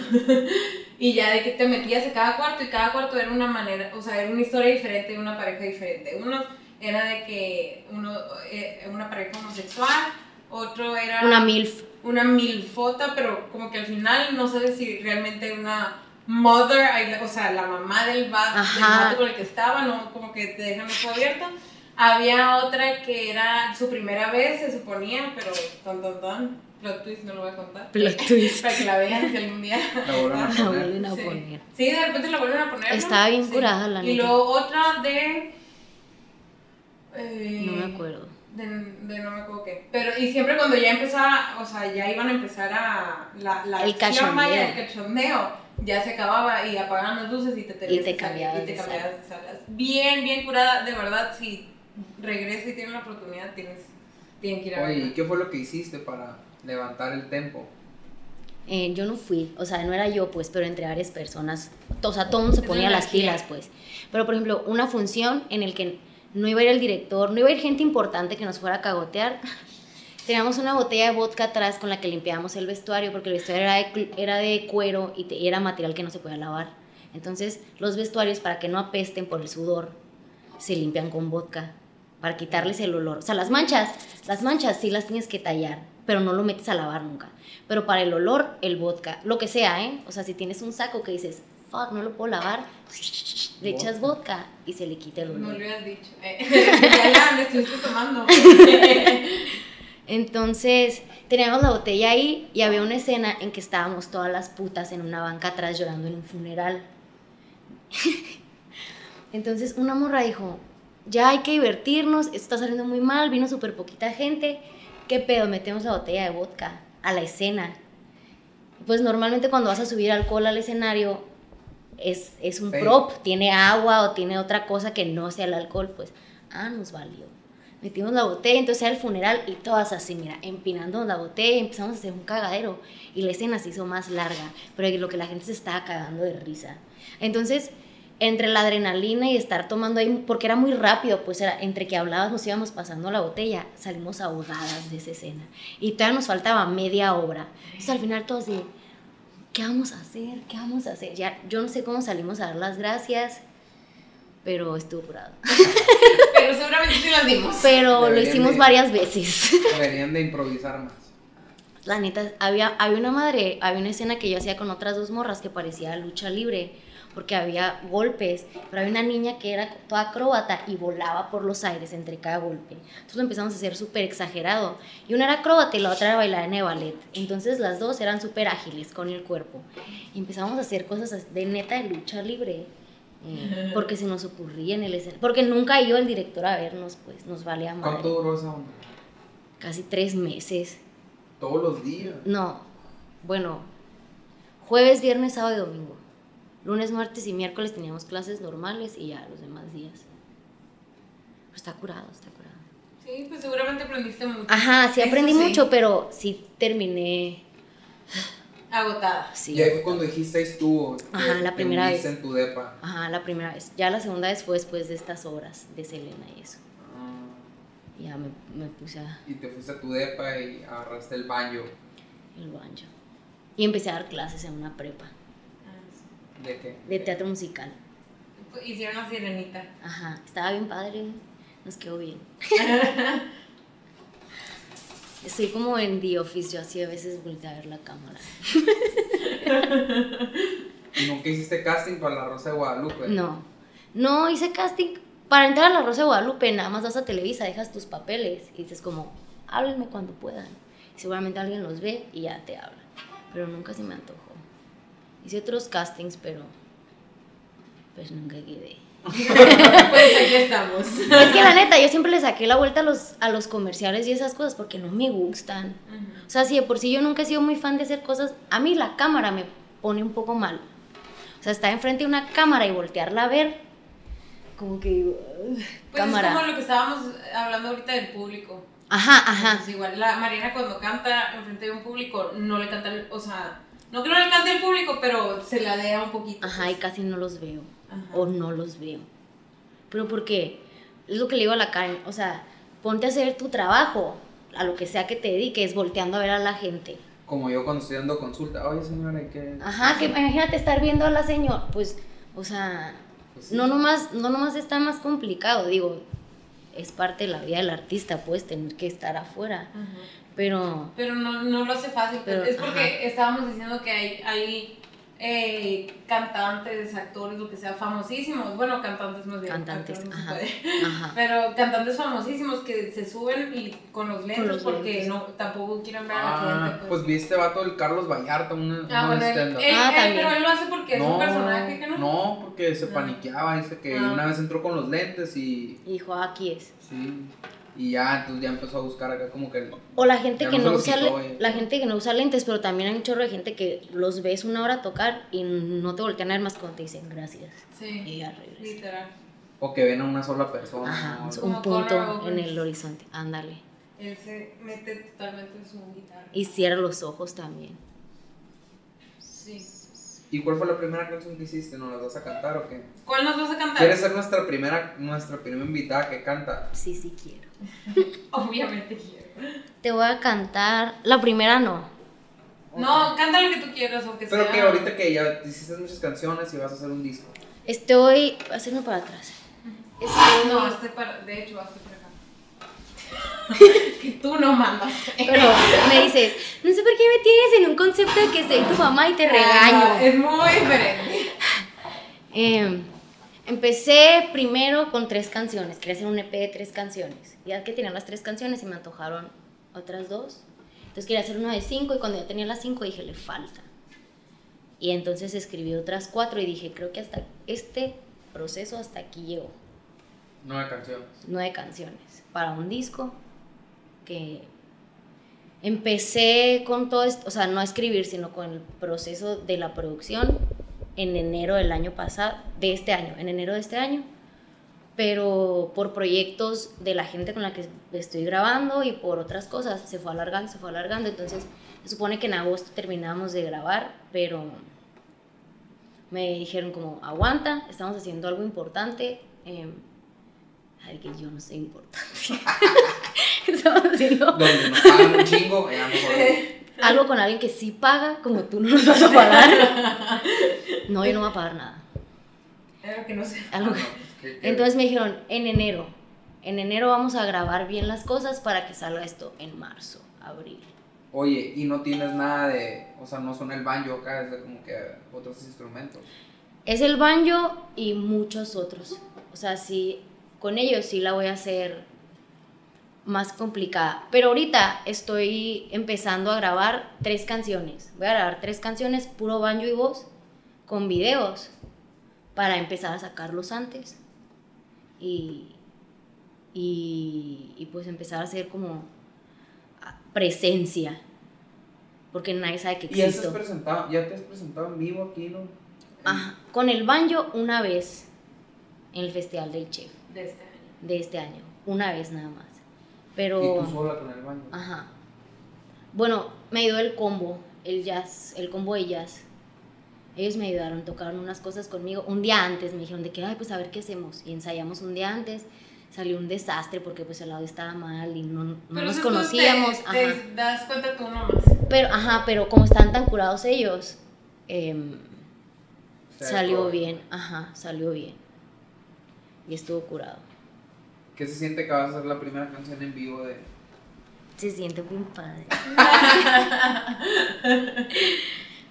y ya de que te metías a cada cuarto y cada cuarto era una manera, o sea, era una historia diferente una pareja diferente. Uno era de que uno eh, una pareja homosexual, otro era Una MILF. una milfota, pero como que al final no sabes si realmente una mother, o sea, la mamá del, va- del vato con el que estaba, no como que te dejan eso abierto. Había otra que era su primera vez, se suponía, pero ton, ton, ton, plot twist, no lo voy a contar. Plot twist. Para que la vean si algún día. La vuelvan a La poner. vuelven a Sí. poner. Sí, de repente la vuelven a poner. ¿no? Estaba bien Sí. curada, la Y neta. luego otra de. Eh, No me acuerdo. De, de no me acuerdo qué. Pero, y siempre cuando ya empezaba, o sea, ya iban a empezar a. La, la El cachondeo. el cachondeo, ya se acababa y apagaban las luces y te tenías te cambiabas y te cambiabas de salas. Bien, bien curada, de verdad, si regresas y tienes la oportunidad, tienes, tienen que ir a Oye, ¿y qué fue lo que hiciste para levantar el tempo? Eh, yo no fui, o sea, no era yo, pues, pero entre varias personas, o sea, todo el mundo se ponía las pilas, pues. Pero, por ejemplo, una función en el que no iba a ir el director, no iba a ir gente importante que nos fuera a cagotear. Teníamos una botella de vodka atrás con la que limpiábamos el vestuario, porque el vestuario era de, era de cuero y, y era material que no se podía lavar. Entonces, los vestuarios, para que no apesten por el sudor, se limpian con vodka, para quitarles el olor. O sea, las manchas, las manchas sí las tienes que tallar, pero no lo metes a lavar nunca. Pero para el olor, el vodka, lo que sea, ¿eh? O sea, si tienes un saco que dices, fuck, no lo puedo lavar, le echas vodka y se le quita el No olor. lo hubieras dicho. Eh, ya estuviste tomando. Entonces, teníamos la botella ahí y había una escena en que estábamos todas las putas en una banca atrás llorando en un funeral. Entonces, una morra dijo, ya hay que divertirnos, esto está saliendo muy mal, vino súper poquita gente, ¿qué pedo? Metemos la botella de vodka a la escena. Pues normalmente cuando vas a subir alcohol al escenario es, es un Sí. prop, tiene agua o tiene otra cosa que no sea el alcohol, pues, ah, nos valió. Metimos la botella, entonces era el funeral y todas así, mira, empinando la botella y empezamos a hacer un cagadero. Y la escena se hizo más larga, pero lo que la gente se estaba cagando de risa. Entonces, entre la adrenalina y estar tomando ahí, porque era muy rápido, pues era entre que hablabas nos íbamos pasando la botella, salimos ahogadas de esa escena. Y todavía nos faltaba media hora. Entonces al final todos de, ¿qué vamos a hacer? ¿Qué vamos a hacer? Ya, yo no sé cómo salimos a dar las gracias, pero estuvo curado. Pero seguramente sí las dimos. Pero lo hicimos de- varias veces. Deberían de improvisar más. La neta, había, había una madre, había una escena que yo hacía con otras dos morras que parecía lucha libre, porque había golpes, pero había una niña que era toda acróbata y volaba por los aires entre cada golpe. Entonces lo empezamos a hacer súper exagerado. Y una era acróbata y la otra era bailarina de ballet. Entonces las dos eran súper ágiles con el cuerpo. Y empezamos a hacer cosas de neta de lucha libre. eh, porque se nos ocurría en el escenario. Porque nunca iba el director a vernos, pues nos valía madre. ¿Cuánto duró esa onda? Casi tres meses. Todos los días. No, bueno, jueves, viernes, sábado y domingo. Lunes, martes y miércoles teníamos clases normales y ya los demás días. Pero está curado, está curado. Sí, pues seguramente aprendiste mucho. Ajá, sí Eso aprendí sí. mucho, pero sí terminé. Agotada. Sí. Y ahí fue cuando dijiste estuvo. Ajá, la primera vez. en tu depa. Ajá, la primera vez. Ya la segunda vez fue después de estas obras de Selena y eso. Ah, Ya me, me puse a Y te fuiste a tu depa y agarraste el baño. el banjo. Y empecé a dar clases en una prepa Ah, ¿De qué? de teatro musical. sí. Hicieron la sirenita. Ajá, estaba bien padre, nos quedó bien. Estoy como en The Office, yo así a veces volteo a ver la cámara. ¿Y nunca hiciste casting para la Rosa de Guadalupe? No, no hice casting. Para entrar a la Rosa de Guadalupe, nada más vas a Televisa, dejas tus papeles y dices como, háblenme cuando puedan. Y seguramente alguien los ve y ya te habla. Pero nunca se me antojó. Hice otros castings, pero pues nunca quedé. pues aquí estamos. Es que la neta, yo siempre le saqué la vuelta a los, a los comerciales y esas cosas porque no me gustan. O sea, si de por sí yo nunca he sido muy fan de hacer cosas, a mí la cámara me pone un poco mal. O sea, estar enfrente de una cámara y voltearla a ver, como que digo, "Ugh, Pues cámara. es como lo que estábamos hablando ahorita del público. Ajá, ajá. Pues igual, la Mariana cuando canta enfrente de un público, no le canta, o sea, no que no le cante al público, pero se la dea un poquito. Ajá, y casi no los veo. Ajá. O no los veo. pero porque es lo que le digo a la Karen, o sea, ponte a hacer tu trabajo, a lo que sea que te dediques, volteando a ver a la gente. Como yo cuando estoy dando consulta, oye señora, ¿y qué? Ajá, que imagínate estar viendo a la señora, pues, o sea, Pues sí. no nomás, no nomás está más complicado, digo, es parte de la vida del artista, puedes tener que estar afuera, pero Pero no, no lo hace fácil. Pero, es porque ajá. estábamos diciendo que hay, hay eh, cantantes, actores, lo que sea, famosísimos. Bueno, cantantes más bien. cantantes, no ajá, ajá. Pero cantantes famosísimos que se suben y con los lentes los porque lentes. no tampoco quieren ver a la Ah, gente. pues vi este vato del Carlos Vallarta, una, Ah, una bueno, él, Ah, él- también. pero él lo hace porque es un personaje que no. No, porque se Ah. paniqueaba, dice que Ah. una vez entró con los lentes y Y dijo, "Ah, aquí es. sí, y ya, entonces ya empezó a buscar acá como que O la gente Ya que no usa quitó, eh. la gente que no usa lentes, pero también hay un chorro de gente que los ves una hora tocar y no te voltean a ver más cuando te dicen gracias. Y Sí, ya regresa. literal. o que ven a una sola persona. Ajá, ¿no? es Como un punto en Oberst. el horizonte. Ándale. Él se mete totalmente en su guitarra. Y cierra los ojos también. Sí. ¿Y cuál fue la primera canción que hiciste? ¿Nos las vas a cantar o qué? ¿Cuál nos vas a cantar? ¿Quieres ser nuestra primera, nuestra primera invitada que canta? Sí, sí quiero. Obviamente quiero. Te voy a cantar. La primera no. No, canta lo que tú quieras o que Pero sea. que ahorita que ya hiciste muchas canciones y vas a hacer un disco. Estoy. Hacerme para atrás. Estoy. No, para. De hecho. Que tú no mandas. Pero me dices, no sé por qué me tienes en un concepto de que soy tu mamá y te Ah, regaño. Es muy diferente. Eh, empecé primero con tres canciones. Quería hacer un EP de tres canciones. Ya que tenía las tres canciones, se me antojaron otras dos. Entonces quería hacer una de cinco y cuando ya tenía las cinco dije, le falta. Y entonces escribí otras cuatro y dije, creo que hasta este proceso hasta aquí llegó. Nueve canciones. Nueve canciones para un disco que empecé con todo esto, o sea, no a escribir, sino con el proceso de la producción en enero del año pasado, de este año, en enero de este año, pero por proyectos de la gente con la que estoy grabando y por otras cosas se fue alargando, se fue alargando, entonces se supone que en agosto terminamos de grabar, pero me dijeron como, aguanta, estamos haciendo algo importante. em, ay, que yo no soy importante. estamos haciendo Donde nos pagan un chingo, ya mejor. algo con alguien que sí paga, como tú no nos vas a pagar. No, yo no voy a pagar nada. Algo que no sé. Algo Ah, que- pues. Entonces me dijeron, en enero, en enero vamos a grabar bien las cosas para que salga esto en marzo, abril. Oye, y no tienes nada de. O sea, no suena el banjo acá, es de como que otros instrumentos. Es el banjo y muchos otros. O sea, sí, con ellos sí la voy a hacer más complicada. Pero ahorita estoy empezando a grabar tres canciones. Voy a grabar tres canciones, puro banjo y voz, con videos, para empezar a sacarlos antes. Y, y, y pues empezar a hacer como presencia. Porque nadie sabe que Y ya te has existo. presentado, ya te has presentado en vivo aquí, ¿no? Ajá, con el banjo una vez en el Festival del Chef De este año. de este año, una vez nada más. Y Pero, tú sola con el banjo. ajá. Bueno, me ayudó el combo, el jazz, el combo de jazz. Ellos me ayudaron, tocaron unas cosas conmigo. Un día antes me dijeron de que, ay, pues a ver qué hacemos. Y ensayamos un día antes. Salió un desastre porque pues el audio estaba mal y no, no Pero nos conocíamos. Te, ajá. te das cuenta tú nomás. Pero, ajá, pero como estaban tan curados ellos, em, Salió bien, ajá, salió bien. Y estuvo curado. ¿Qué se siente que vas a hacer la primera canción en vivo de. Se siente bien padre.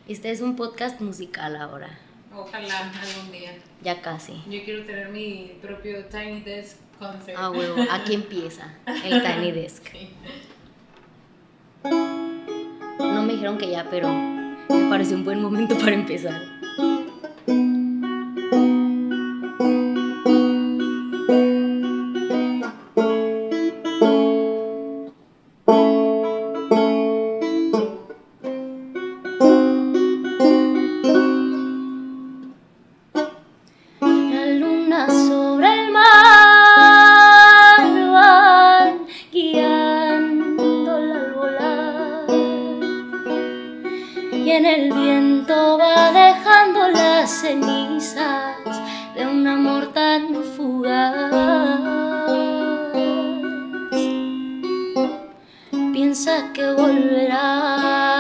este es un podcast musical ahora. Ojalá algún día. Ya casi. Yo quiero tener mi propio Tiny Desk concert. Ah, huevo, aquí empieza el Tiny Desk. Sí. No me dijeron que ya, pero me pareció un buen momento para empezar. y en el viento va dejando las cenizas de un amor tan fugaz. Piensa que volverás.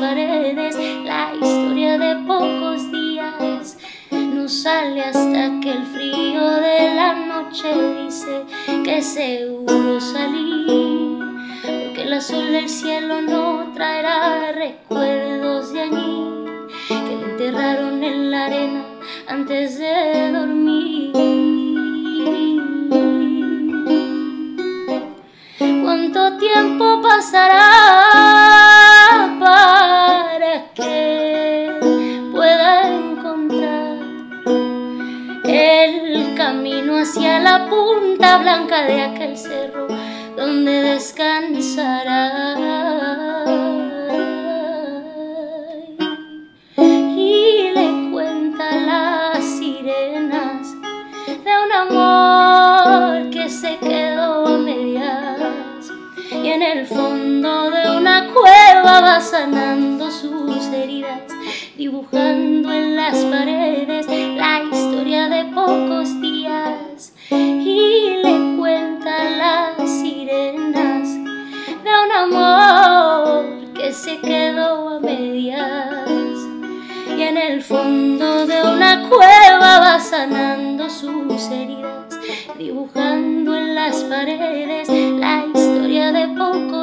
Paredes la historia de pocos días. No sale hasta que el frío de la noche dice que seguro salir, porque el azul del cielo no traerá recuerdos de allí que le enterraron en la arena antes de dormir. ¿Cuánto tiempo pasará punta blanca de aquel cerro donde descansará? y le cuenta las sirenas de un amor que se quedó a medias y en el fondo de una cueva va sanando sus heridas dibujando sanando sus heridas, dibujando en las paredes la historia de pocos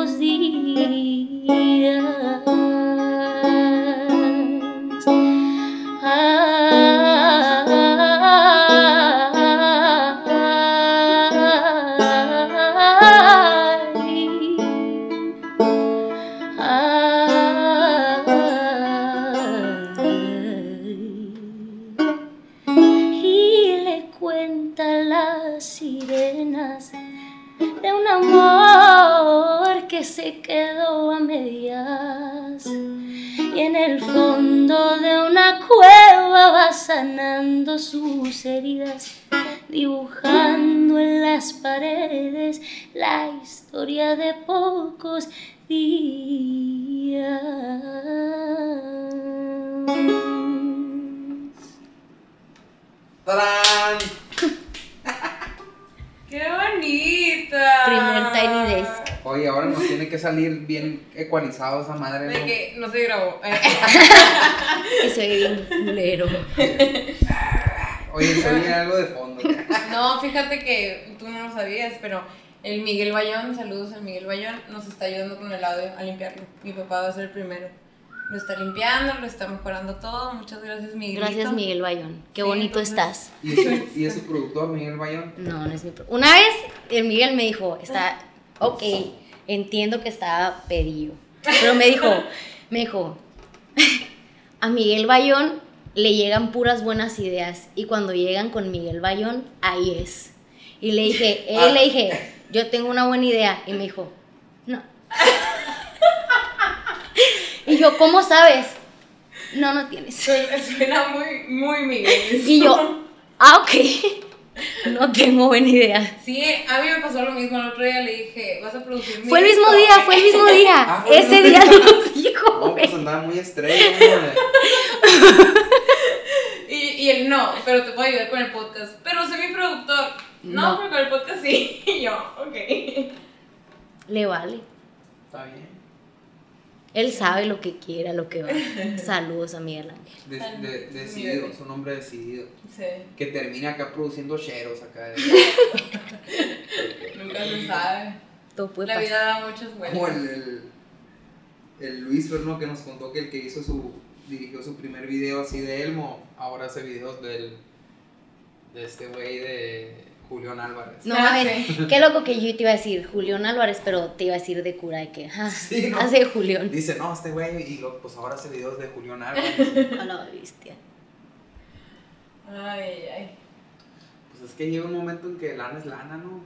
sanando sus heridas dibujando en las paredes la historia de pocos días. ¡Tarán! ¡Qué bonita! Primer Tiny Desk. Oye, ahora nos tiene que salir bien ecualizado esa madre. De ¿no? que no se grabó. Eh, Y soy bien culero. Oye, se oye algo de fondo. No, fíjate que tú no lo sabías, pero el Miguel Bayón, saludos al Miguel Bayón, nos está ayudando con el audio a limpiarlo. Mi papá va a ser el primero. Lo está limpiando, lo está mejorando todo. Muchas gracias, Miguel. Gracias, Miguel Bayón. Qué Sí, bonito entonces- estás. ¿Y es, su, y es su productor, Miguel Bayón. No, no es mi pro- Una vez el Miguel me dijo, está, ok, entiendo que estaba pedido. Pero me dijo, me dijo, a Miguel Bayón le llegan puras buenas ideas y cuando llegan con Miguel Bayón, ahí es. Y le dije, Ah. él le dije, yo tengo una buena idea. Y me dijo, no. Y yo, ¿cómo sabes? No, no tienes. Suena, muy, muy Miguel. Y yo, ah, ok. No tengo buena idea. Sí, a mí me pasó lo mismo. El otro día le dije, vas a producir mi Fue el mismo disco?" día, fue el mismo día. Ah, Ese día día. nos dijo, No, pues andaba muy estrella. Y, y él no, pero te puedo ayudar con el podcast. Pero soy mi productor. No, No. pero con el podcast sí. Y yo, ok. Le vale. Está bien. Él sabe lo que quiere, a lo que va. Saludos a Miguel Ángel. De- de- decidido, es un hombre decidido. Sí, Que termina acá produciendo cheros acá. nunca se sabe. Todo puede La pasar. vida da muchas Como vueltas. el, el, el Luis Ferno que nos contó que el que hizo su, dirigió su primer video así de Elmo, ahora hace videos del, de este güey de Julián Álvarez. No, mames, sí. qué loco que yo te iba a decir Julián Álvarez, pero te iba a decir de cura de que, ah, Sí, ¿no? hace Julián. Dice, no, este güey, y lo, pues ahora hace videos de Julián Álvarez. A la bestia. Ay, ay. Pues es que llega un momento en que lana es lana, ¿no?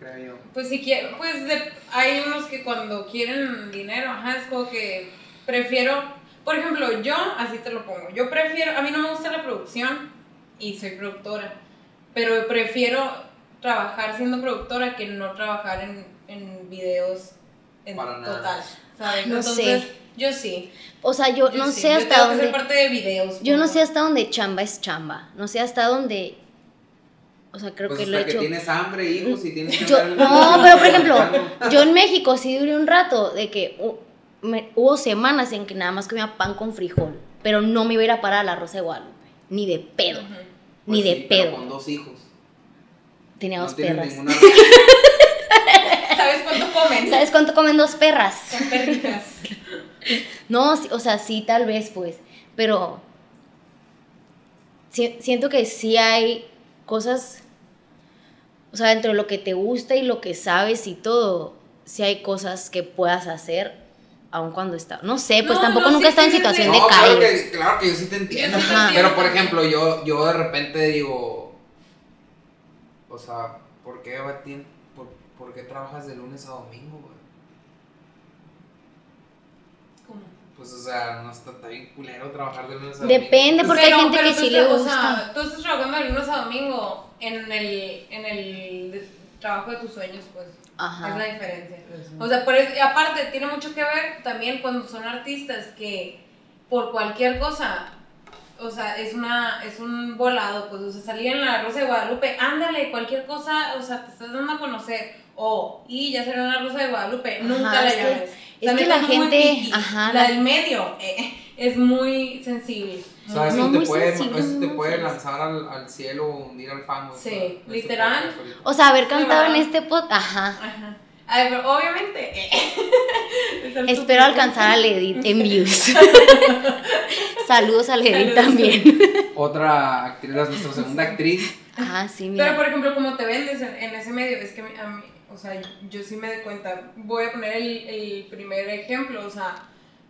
Creo yo. Pues si quiero, pues de- hay unos que cuando quieren dinero, ajá, es como que prefiero, por ejemplo, yo, así te lo pongo, yo prefiero, a mí no me gusta la producción y soy productora, pero prefiero trabajar siendo productora que no trabajar en, en videos en Para nada. total, ¿sabes? No Entonces, sé. yo sí. O sea, yo, yo no sí, sé yo hasta tengo que ser parte de videos. Yo no sé hasta dónde chamba es chamba. No sé hasta dónde. O sea, creo pues que hasta lo he que hecho. tienes hambre, hijos, y tienes que Yo, no, pero por ejemplo, yo en México sí duré un rato de que me- hubo semanas en que nada más comía pan con frijol, pero no me iba a ir a parar a la Rosa de Guadalupe, ni de pedo, ni Pues de sí, pero pedo. Con dos hijos. Tenía No dos perras. ninguna ¿Sabes cuánto comen? ¿Sabes cuánto comen dos perras? Son perritas. No, o sea, sí, tal vez, pues, pero si- siento que sí hay cosas, o sea, dentro de lo que te gusta y lo que sabes y todo, sí hay cosas que puedas hacer, aun cuando está, no sé, pues No, tampoco no, nunca sí, estado en situación de claro calle. que, claro que yo sí te entiendo. Ajá. Pero por ejemplo, yo, yo de repente digo, o sea, ¿por qué, Batín, por, por qué trabajas de lunes a domingo, güey? ¿Cómo? Pues, o sea, no está, está bien culero trabajar de lunes a domingo. Depende, porque hay gente pero que sí le O gusta. sea, tú estás trabajando de lunes a domingo en el, en el trabajo de tus sueños, pues. Ajá. Es la diferencia. O sea, por eso- y aparte, tiene mucho que ver también cuando son artistas que por cualquier cosa, o sea, es una es un volado, pues, o sea, salir en la Rosa de Guadalupe, ándale, cualquier cosa, o sea, te estás dando a conocer, o, y ya salió en la Rosa de Guadalupe, Ajá, nunca la es que- llames. es También que la gente- picky. ajá, la la- del medio eh, es muy sensible. O sea, eso No, te muy puede, sensible, eso te puede lanzar al, al cielo o hundir al fango. Sí, literal. O sea, haber cantado en este pod, ajá. Ajá. Ay, pero obviamente. eh, Espero alcanzar a Ledit en views. Saludos a Ledit Saludos. también. Otra actriz, la- nuestra segunda actriz, Ah, sí, Pero mira. por ejemplo, como te vendes en, en ese medio, es que a mí- a mí, o sea, yo sí me doy cuenta. Voy a poner el, el primer ejemplo, o sea,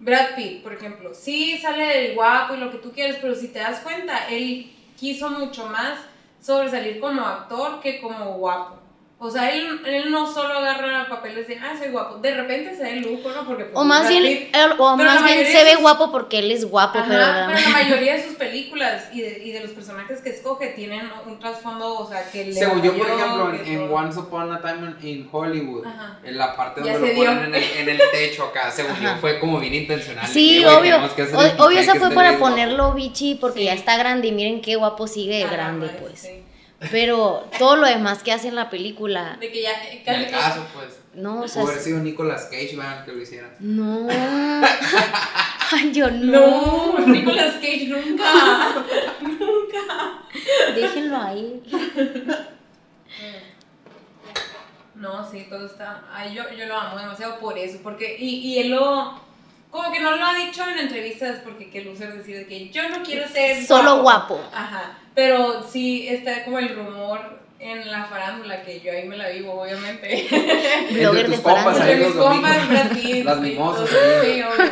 Brad Pitt, por ejemplo, sí sale del guapo y lo que tú quieres, pero si te das cuenta, él quiso mucho más sobresalir como actor que como guapo. O sea, él, él no solo agarra papeles de, ah, soy guapo, de repente se da el lujo, ¿no? Porque, pues, O más bien, el- o más bien se ve sus- guapo porque él es guapo, Ajá, pero, pero la mayoría de sus películas y de, y de los personajes que escoge tienen un trasfondo, o sea, que le según yo, por ejemplo, en, en. Once Upon a Time in, Hollywood, Ajá. en la parte donde lo dio. ponen en el, en el techo acá, según yo, fue como bien intencional. Sí, obvio. obvio, que fue para ponerlo bichi porque Sí. ya está grande y miren qué guapo sigue de Ah, grande, no, pues. sí. Pero todo lo demás que hace en la película, De que ya En el casi caso, pues, no, o sea, es- sido Nicolas Cage, man, que lo hiciera. no. Ay, yo no. No, Nicolas Cage nunca. Déjenlo ahí. No, sí, todo está. Ay, yo, yo lo amo demasiado por eso. Porque, y, y él lo. Como que no lo ha dicho en entrevistas porque que loser decir que yo no quiero ser. Solo guapo. Ajá. Pero sí está como el rumor en la farándula que yo ahí me la vivo, obviamente. Blogger tus de compas farándula. Entre mis compas, Las mimosas sí, obvio.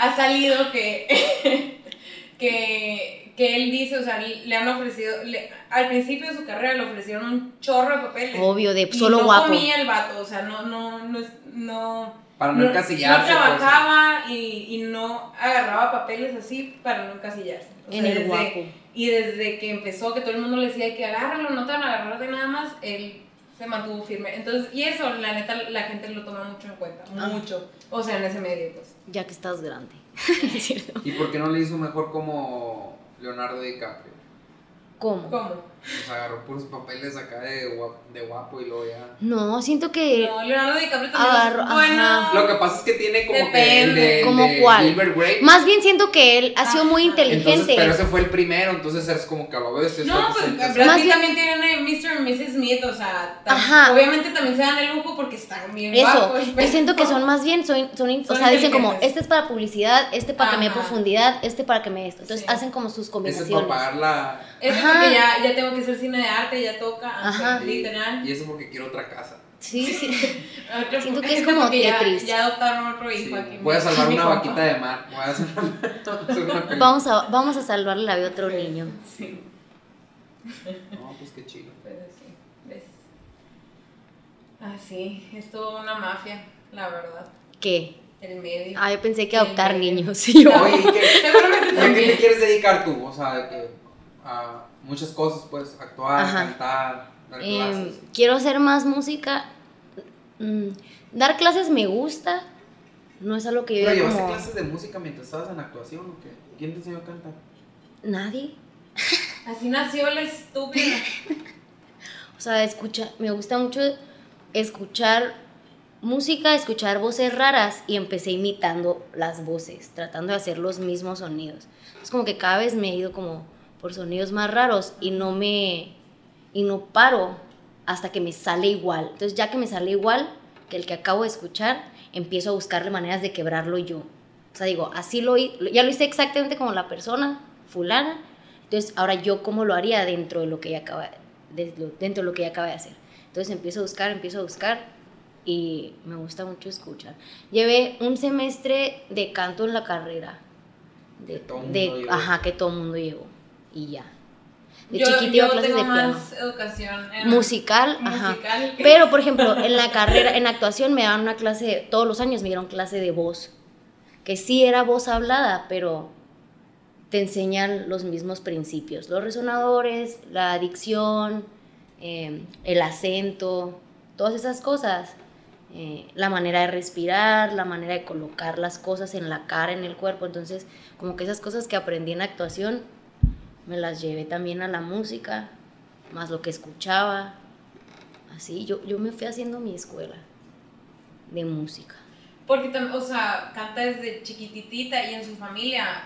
Ha salido que, que, que él dice, o sea, le han ofrecido, le- al principio de su carrera le ofrecieron un chorro de papeles. Obvio, de y solo no guapo. comía el vato, o sea, no, no, no, es- no, Para no, encasillarse. no pues, trabajaba y, y no agarraba papeles así para no encasillarse. O En sea, el desde- guapo. Y desde que empezó, que todo el mundo le decía que agárralo, no te van a agarrar de nada más, él se mantuvo firme. Entonces, y eso, la neta, la gente lo toma mucho en cuenta, Ah. mucho. O sea, en ese medio, pues. Ya que estás grande. ¿Es cierto? ¿Y por qué no le hizo mejor como Leonardo DiCaprio? ¿Cómo? ¿Cómo? Pues agarró puros papeles acá de guapo, de guapo y luego ya. No, siento que. No, Leonardo DiCaprio también agarro- es bueno. ajá. Lo que pasa es que tiene como que el Depende. de, el ¿Cómo de cuál? Gilbert Grape. Más bien siento que él ha sido muy inteligente. Entonces, pero ese fue el primero, entonces es como que a lo ves. No, pues Brad Pitt bien- también tiene Mr. y Mrs. Smith, o sea, Ajá. obviamente también se dan el lujo porque están bien Eso, guapos. yo pero- siento que son más bien, son, son, o sea, dicen como, este es para publicidad, este para que me dé profundidad, este para que me dé esto. Entonces Sí. hacen como sus Ese es para combinaciones. pagar la. Eso Ajá. porque ya, ya tengo que hacer cine de arte, ya toca, Ajá. literal. Y eso porque quiero otra casa. Sí, sí. Otro- Siento que es como porque ya- Tetris. Ya, adoptaron otro Sí, hijo aquí. voy a salvar una compa. vaquita de mar. Voy a una, película. Vamos a, vamos a salvarle la vida a otro niño. Sí. No, pues qué chido. Pero sí, ves. Ah, sí, es toda una mafia, la verdad. ¿Qué? El medio. Ah, yo pensé que adoptar niños. Y yo, Oye, ¿y qué, Seguramente ¿y a qué te quieres dedicar tú? O sea, de que a muchas cosas, pues, actuar, Ajá. cantar, dar em, clases. quiero hacer más música. Mm, dar clases me gusta. No es algo que yo ¿Pero llevaste como... clases de música mientras estabas en actuación o qué? ¿Quién te enseñó a cantar? Nadie. Así nació la estúpida. O sea, escucha, me gusta mucho escuchar música, escuchar voces raras y empecé imitando las voces, tratando de hacer los mismos sonidos. Es como que cada vez me he ido como por sonidos más raros y no me y no paro hasta que me sale igual. Entonces, ya que me sale igual que el que acabo de escuchar, empiezo a buscarle maneras de quebrarlo yo. O sea, digo, así lo ya lo hice exactamente como la persona fulana. Entonces, ahora yo cómo lo haría dentro de lo que ella acaba de dentro de lo que ella acaba de hacer. Entonces, empiezo a buscar, empiezo a buscar y me gusta mucho escuchar. Llevé un semestre de canto en la carrera. De, Que todo mundo de- llevó. ajá, que todo el mundo llevó. Y ya. De yo chiquita iba a clases tengo de piano. más educación en Musical, ajá. musical. Pero, por ejemplo, en la carrera, en actuación me daban una clase, todos los años me dieron clase de voz, que sí era voz hablada, pero te enseñan los mismos principios, los resonadores, la dicción, eh, el acento, todas esas cosas, eh, la manera de respirar, la manera de colocar las cosas en la cara, en el cuerpo, entonces como que esas cosas que aprendí en actuación me las llevé también a la música, más lo que escuchaba, así, yo, yo me fui haciendo mi escuela de música. Porque o sea, canta desde chiquititita y en su familia.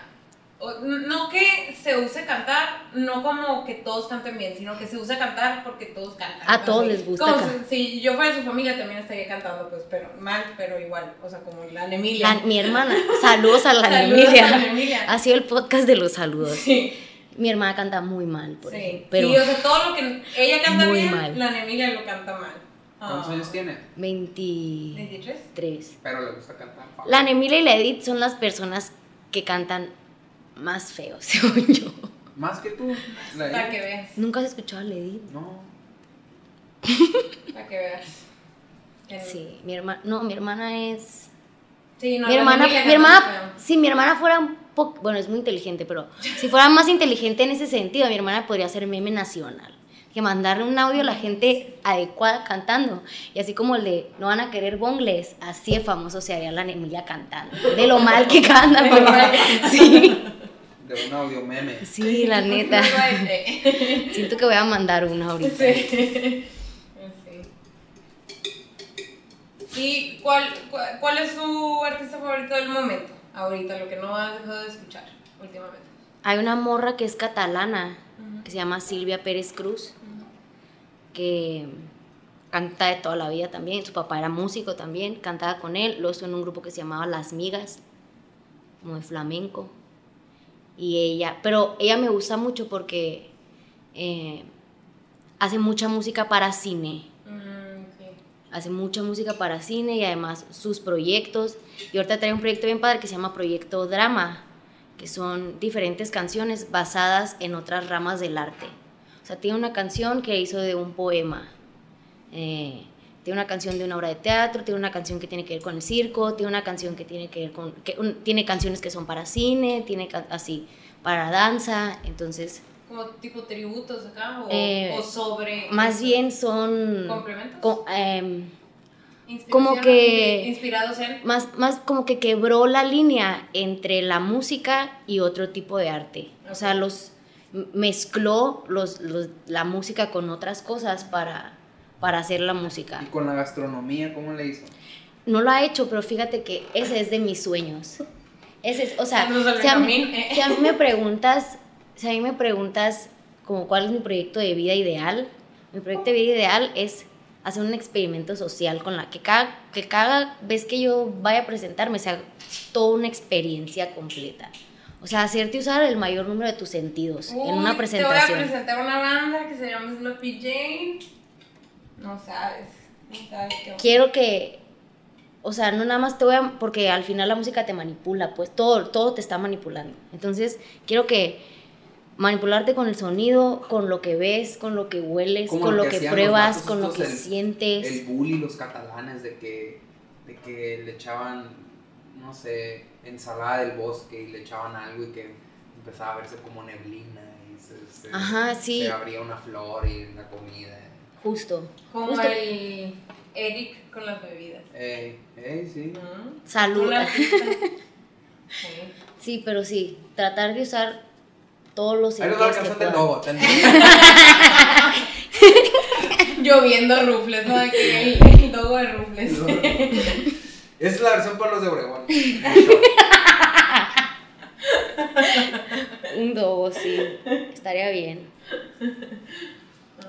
No que se use cantar, no como que todos canten bien, sino que se use cantar porque todos cantan. A todos les gusta Como si, si yo fuera de su familia también estaría cantando, pues, pero mal, pero igual. O sea, como la Emilia. La- mi hermana, saludos a la Saludos Emilia. a la Emilia. Ha sido el podcast de los saludos. Sí, Mi hermana canta muy mal, por sí. ejemplo, pero Sí, o sea, todo lo que ella canta Muy bien, mal. la Emilia lo canta mal. ¿Cuántos Ah. años tiene? 23. ¿23? Pero le gusta cantar. La Emilia y la Edith son las personas que cantan más feos, según yo. Más que tú. La Para que veas, ¿Nunca has escuchado a la Edith? No. para que veas. Sí, mi hermana, no, mi hermana es Sí, no, mi hermana, mi hermana, si mi hermana fuera un poco, bueno, es muy inteligente, pero si fuera más inteligente en ese sentido, mi hermana podría ser meme nacional. Que mandarle un audio a la gente adecuada cantando. Y así como el de no van a querer bongles, así de famoso se haría la Emilia cantando. De lo mal que canta. Sí, De un audio meme. sí, la neta. Siento que voy a mandar una ahorita. Sí. ¿Y cuál, cuál, cuál es su artista favorito del momento? Ahorita, lo que no has dejado de escuchar últimamente. Hay una morra que es catalana, que se llama Silvia Pérez Cruz, que canta de toda la vida también. Su papá era músico también, cantaba con él. Luego estuvo en un grupo que se llamaba Las Migas, como de flamenco. Y ella, pero ella me gusta mucho porque eh, hace mucha música para cine. Hace mucha música para cine y además sus proyectos. Y ahorita trae un proyecto bien padre que se llama Proyecto Drama, que son diferentes canciones basadas en otras ramas del arte. O sea, tiene una canción que hizo de un poema. eh, tiene una canción de una obra de teatro, tiene una canción que tiene que ver con el circo, tiene una canción que tiene que ver con... Tiene canciones que son para cine, tiene así, para danza, entonces... ¿Como tipo tributos acá? ¿O, Eh, o sobre.? Más bien son... ¿Complementos? co- Inspiración, como que- Inspirados en. más, más como que quebró la línea entre la música y otro tipo de arte. O sea, los mezcló los, los- la música con otras cosas para, para hacer la música. Y con la gastronomía, ¿cómo le hizo? No lo ha hecho, pero fíjate que ese es de mis sueños. Ese es, o sea, si a, mí, eh. si a mí me preguntas, si a mí me preguntas como cuál es mi proyecto de vida ideal, mi proyecto de vida ideal es hacer un experimento social con la que cada, que cada vez que yo vaya a presentarme sea toda una experiencia completa. O sea, hacerte usar el mayor número de tus sentidos en una Te voy a presentación. presentar una banda que se llama Sloppy Jane. No sabes. No sabes qué. quiero que, o sea, no nada más te voy a, porque al final la música te manipula, pues todo, todo te está manipulando. Entonces, quiero que manipularte con el sonido, con lo que ves, con lo que hueles, Como con lo lo que pruebas, con lo que el- sientes. El bully, los catalanes, de que, de que le echaban, no sé, ensalada del bosque y le echaban algo y que empezaba a verse como neblina y se, se- Ajá, sí. se abría una flor y la comida. Justo. Como Justo. el Eric con las bebidas. Ey, ey, sí. Mm. Salud. Sí, pero sí, tratar de usar todos los Ahí les va la sentidos que canción del lobo. Lloviendo rufles, ¿no? Aquí el, el logo de rufles. Esa es la versión para los de Obregón. Un dogo, sí. Estaría bien.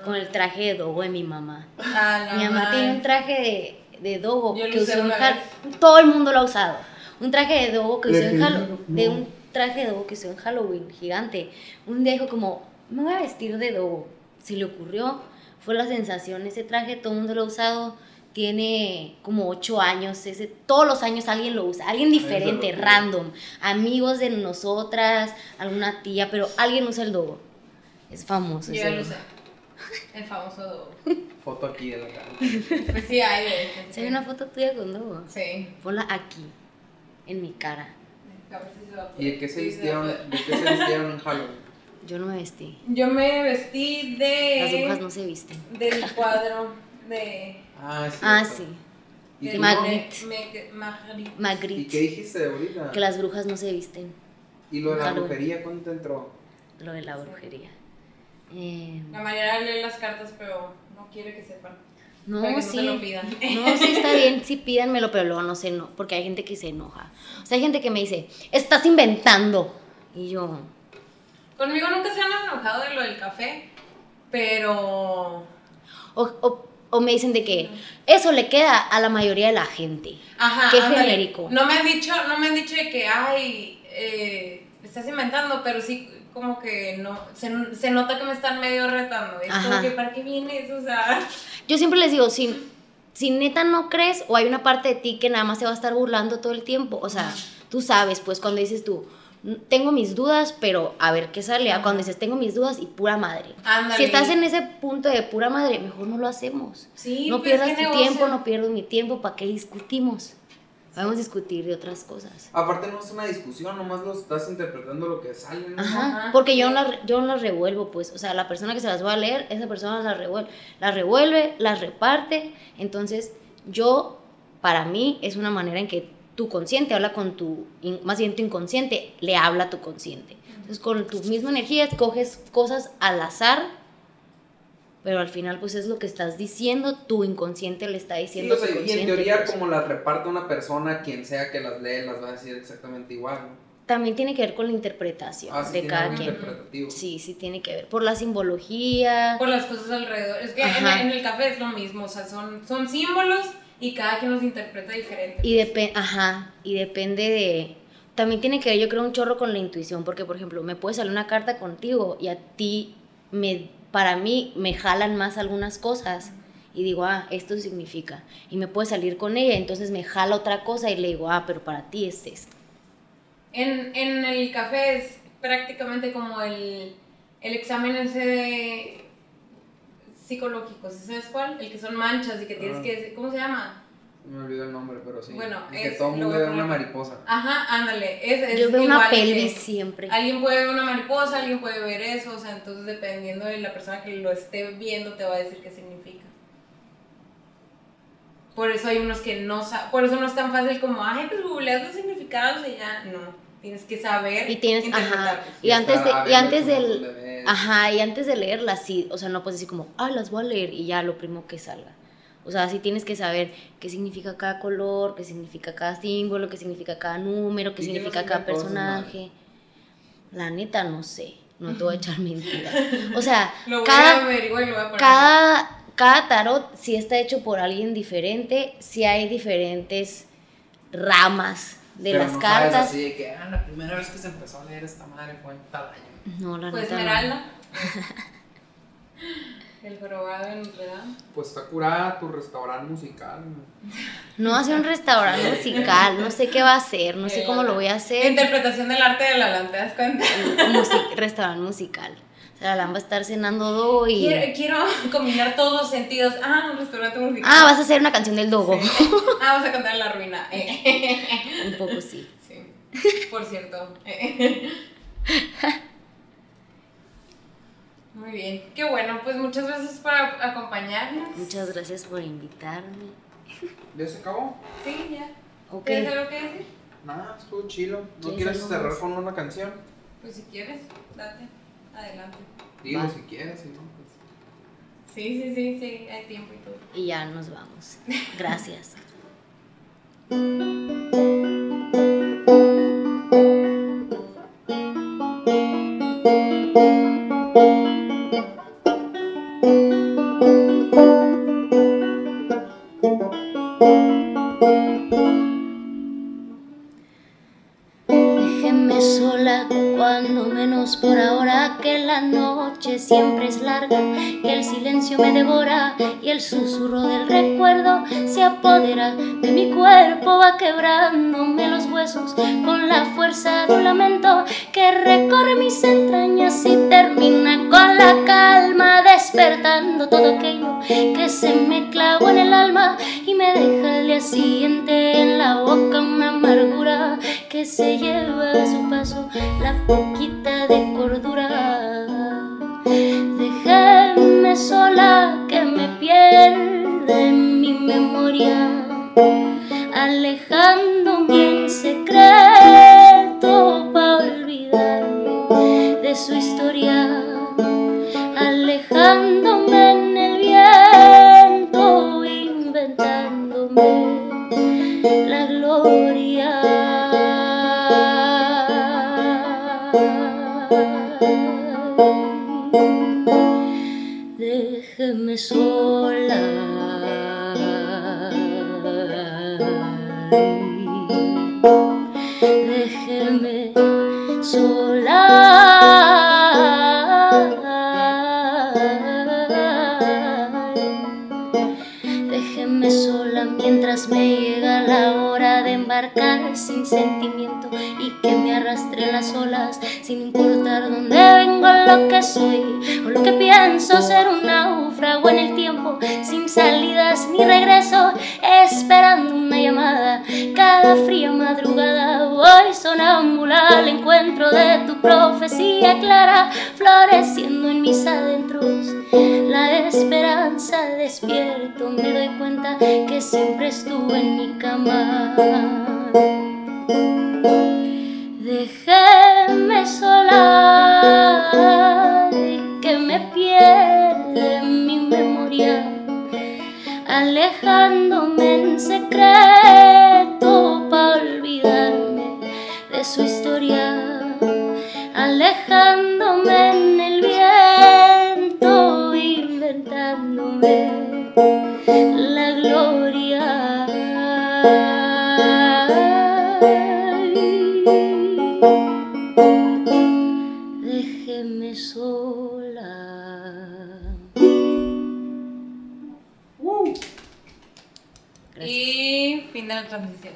Con el traje de dogo de mi mamá. Ah, no, Mi mamá man. tiene un traje de, de dogo Yo lo que usó en una Hal- vez. Todo el mundo lo ha usado. Un traje de dogo que usó en Halloween. De un traje de dogo que usó en Halloween, gigante. Un día dijo como, me voy a vestir de dogo. Se le ocurrió, fue la sensación. Ese traje todo el mundo lo ha usado. Tiene como ocho años. Ese, todos los años alguien lo usa. Alguien diferente, random. Amigos de nosotras, alguna tía, pero alguien usa el dogo. Es famoso. Yo lo. El famoso dogo. Foto aquí de la cara. Pues sí, hay ¿Se ve una foto tuya con dogo? Sí. Ponla aquí, en mi cara. ¿Y de qué se vistieron, de qué se vistieron en Halloween? Yo no me vestí. Yo me vestí de. Las brujas no se visten. Del cuadro de. Ah, sí. Ah, sí. ¿Y, de Magritte. Magritte. ¿Y qué dijiste ahorita? Que las brujas no se visten. ¿Y lo de la Halloween. brujería cuándo te entró? Lo de la brujería. Eh, La Mariana lee las cartas, pero no quiere que sepan. No, para que no sí. te lo pidan. No, sí está bien, sí pídanmelo, pero luego no sé, no, porque hay gente que se enoja. O sea, hay gente que me dice, estás inventando. Y yo, Conmigo nunca se han enojado de lo del café, pero. o, o- o me dicen de que eso le queda a la mayoría de la gente. Ajá, Qué ándale. genérico. No me han dicho, no me han dicho de que, ay, eh, estás inventando, pero sí como que no, se, se nota que me están medio retando. Es como que, ¿para qué vienes? O sea, Yo siempre les digo, si, si neta no crees o hay una parte de ti que nada más se va a estar burlando todo el tiempo, o sea, tú sabes, pues cuando dices tú, "N- tengo mis dudas, pero a ver qué sale, cuando dices tengo mis dudas y pura madre. ándale. Si estás en ese punto de pura madre, mejor no lo hacemos. Sí, no pues, pierdas ¿qué tu negocio? tiempo, no pierdo mi tiempo, ¿para qué discutimos? Podemos discutir de otras cosas. Aparte no es una discusión, nomás lo estás interpretando lo que sale, ¿no? Ajá, Ajá, porque yo no, las, yo no las revuelvo, pues, o sea, la persona que se las va a leer, esa persona las revuelve, las revuelve, las reparte, entonces yo, para mí, es una manera en que tu consciente habla con tu, in- más bien tu inconsciente le habla a tu consciente. Entonces, con tu misma energía, escoges cosas al azar, pero al final, pues, es lo que estás diciendo, tu inconsciente le está Sí, diciendo o a tu sea, y en teoría pues. como las reparte una persona, quien sea que las lee, las va a decir exactamente igual, ¿no? También tiene que ver con la interpretación Ah, sí, de tiene cada quien. interpretativo. Sí, sí tiene que ver. Por la simbología. Por las cosas alrededor. Es que en, en el café es lo mismo, o sea, son, son símbolos y cada quien los interpreta diferente. Y depende, ajá, y depende de... También tiene que ver, yo creo, un chorro con la intuición, porque, por ejemplo, me puede salir una carta contigo y a ti, me, para mí, me jalan más algunas cosas y digo, ah, esto significa. Y me puede salir con ella, entonces me jala otra cosa y le digo, ah, pero para ti es esto. En, en el café es prácticamente como el, el examen ese de psicológico, ¿sí ¿sabes cuál? El que son manchas y que tienes Ah. que... ¿Cómo se llama? Me olvidó el nombre, pero sí. Bueno, Y que todo el mundo ve una mariposa. Ajá, ándale. Es, es Yo veo una pelvis siempre. Alguien puede ver una mariposa, alguien puede ver eso, o sea, entonces dependiendo de la persona que lo esté viendo te va a decir qué significa. Por eso hay unos que no saben, por eso no es tan fácil como, ay, pues googleas los significados y ya, no, tienes que saber Y tienes, ajá, interpretarlos. y antes de, y antes del. Ajá, y antes de leerlas, sí, o sea, no puedes decir como, ah, las voy a leer y ya lo primo que salga. O sea, sí tienes que saber qué significa cada color, qué significa cada símbolo, qué significa cada número, qué ¿Y quién significa cada personaje. La neta, no sé, no te voy a echar mentiras. O sea, Lo voy a cada, averiguar y lo voy a poner. cada, cada tarot sí está hecho por alguien diferente, sí hay diferentes ramas de Pero las no sabes cartas. así de que, ah, la primera vez que se empezó a leer esta madre fue en tal año. No, la Pues neta. no. El jorobado en Notre Dame. Pues está curada tu restaurante musical. No hace un restaurante musical, no sé qué va a hacer, no sé cómo lo voy a hacer. Interpretación del arte de la lan, ¿te das cuenta? Musi- restaurante musical. O sea, la Lan va a estar cenando dogo y... Quiero, quiero combinar todos los sentidos. Ah, un restaurante musical. Ah, vas a hacer una canción del dogo. Ah, vamos a cantar en la ruina. Eh. Un poco sí. Sí. Por cierto. Muy bien. Qué bueno. Pues muchas gracias por acompañarnos. Muchas gracias por invitarme. ¿Ya se acabó? Sí, ya. Ok. ¿Tienes algo que decir? Nada, estuvo chilo. ¿No ¿Quieres cerrar con una canción? Pues si quieres, date. Adelante. Digo, Va. si quieres, si no, pues. Sí, sí, sí, sí. Hay tiempo y todo. Y ya nos vamos. Gracias. por ahora que la noche siempre es larga y el silencio me devora y el susurro del recuerdo se apodera de mi cuerpo va quebrándome los huesos con la fuerza de un lamento que recorre mis entrañas y termina con la calma despertando todo aquello que se me clavó en el alma y me deja al día siguiente en la boca una amargura que se lleva a su paso la poquita de cordura. Déjenme sola que me pierde mi memoria, alejándome en secreto para olvidarme de su historia, alejándome en el viento, inventándome la gloria. Déjeme sola. Déjeme sola. Déjeme sola mientras me llega la hora de embarcar sin sentimiento arrastre las olas sin importar dónde vengo, lo que soy o lo que pienso ser un náufrago en el tiempo sin salidas ni regreso esperando una llamada. Cada fría madrugada voy sonámbula al encuentro de tu profecía clara floreciendo en mis adentros. La esperanza despierto me doy cuenta que siempre estuve en mi cama déjeme sola y que me pierde mi memoria alejándome en secreto para olvidarme de su historia alejándome en el viento inventándome la gloria Fin de la transmisión.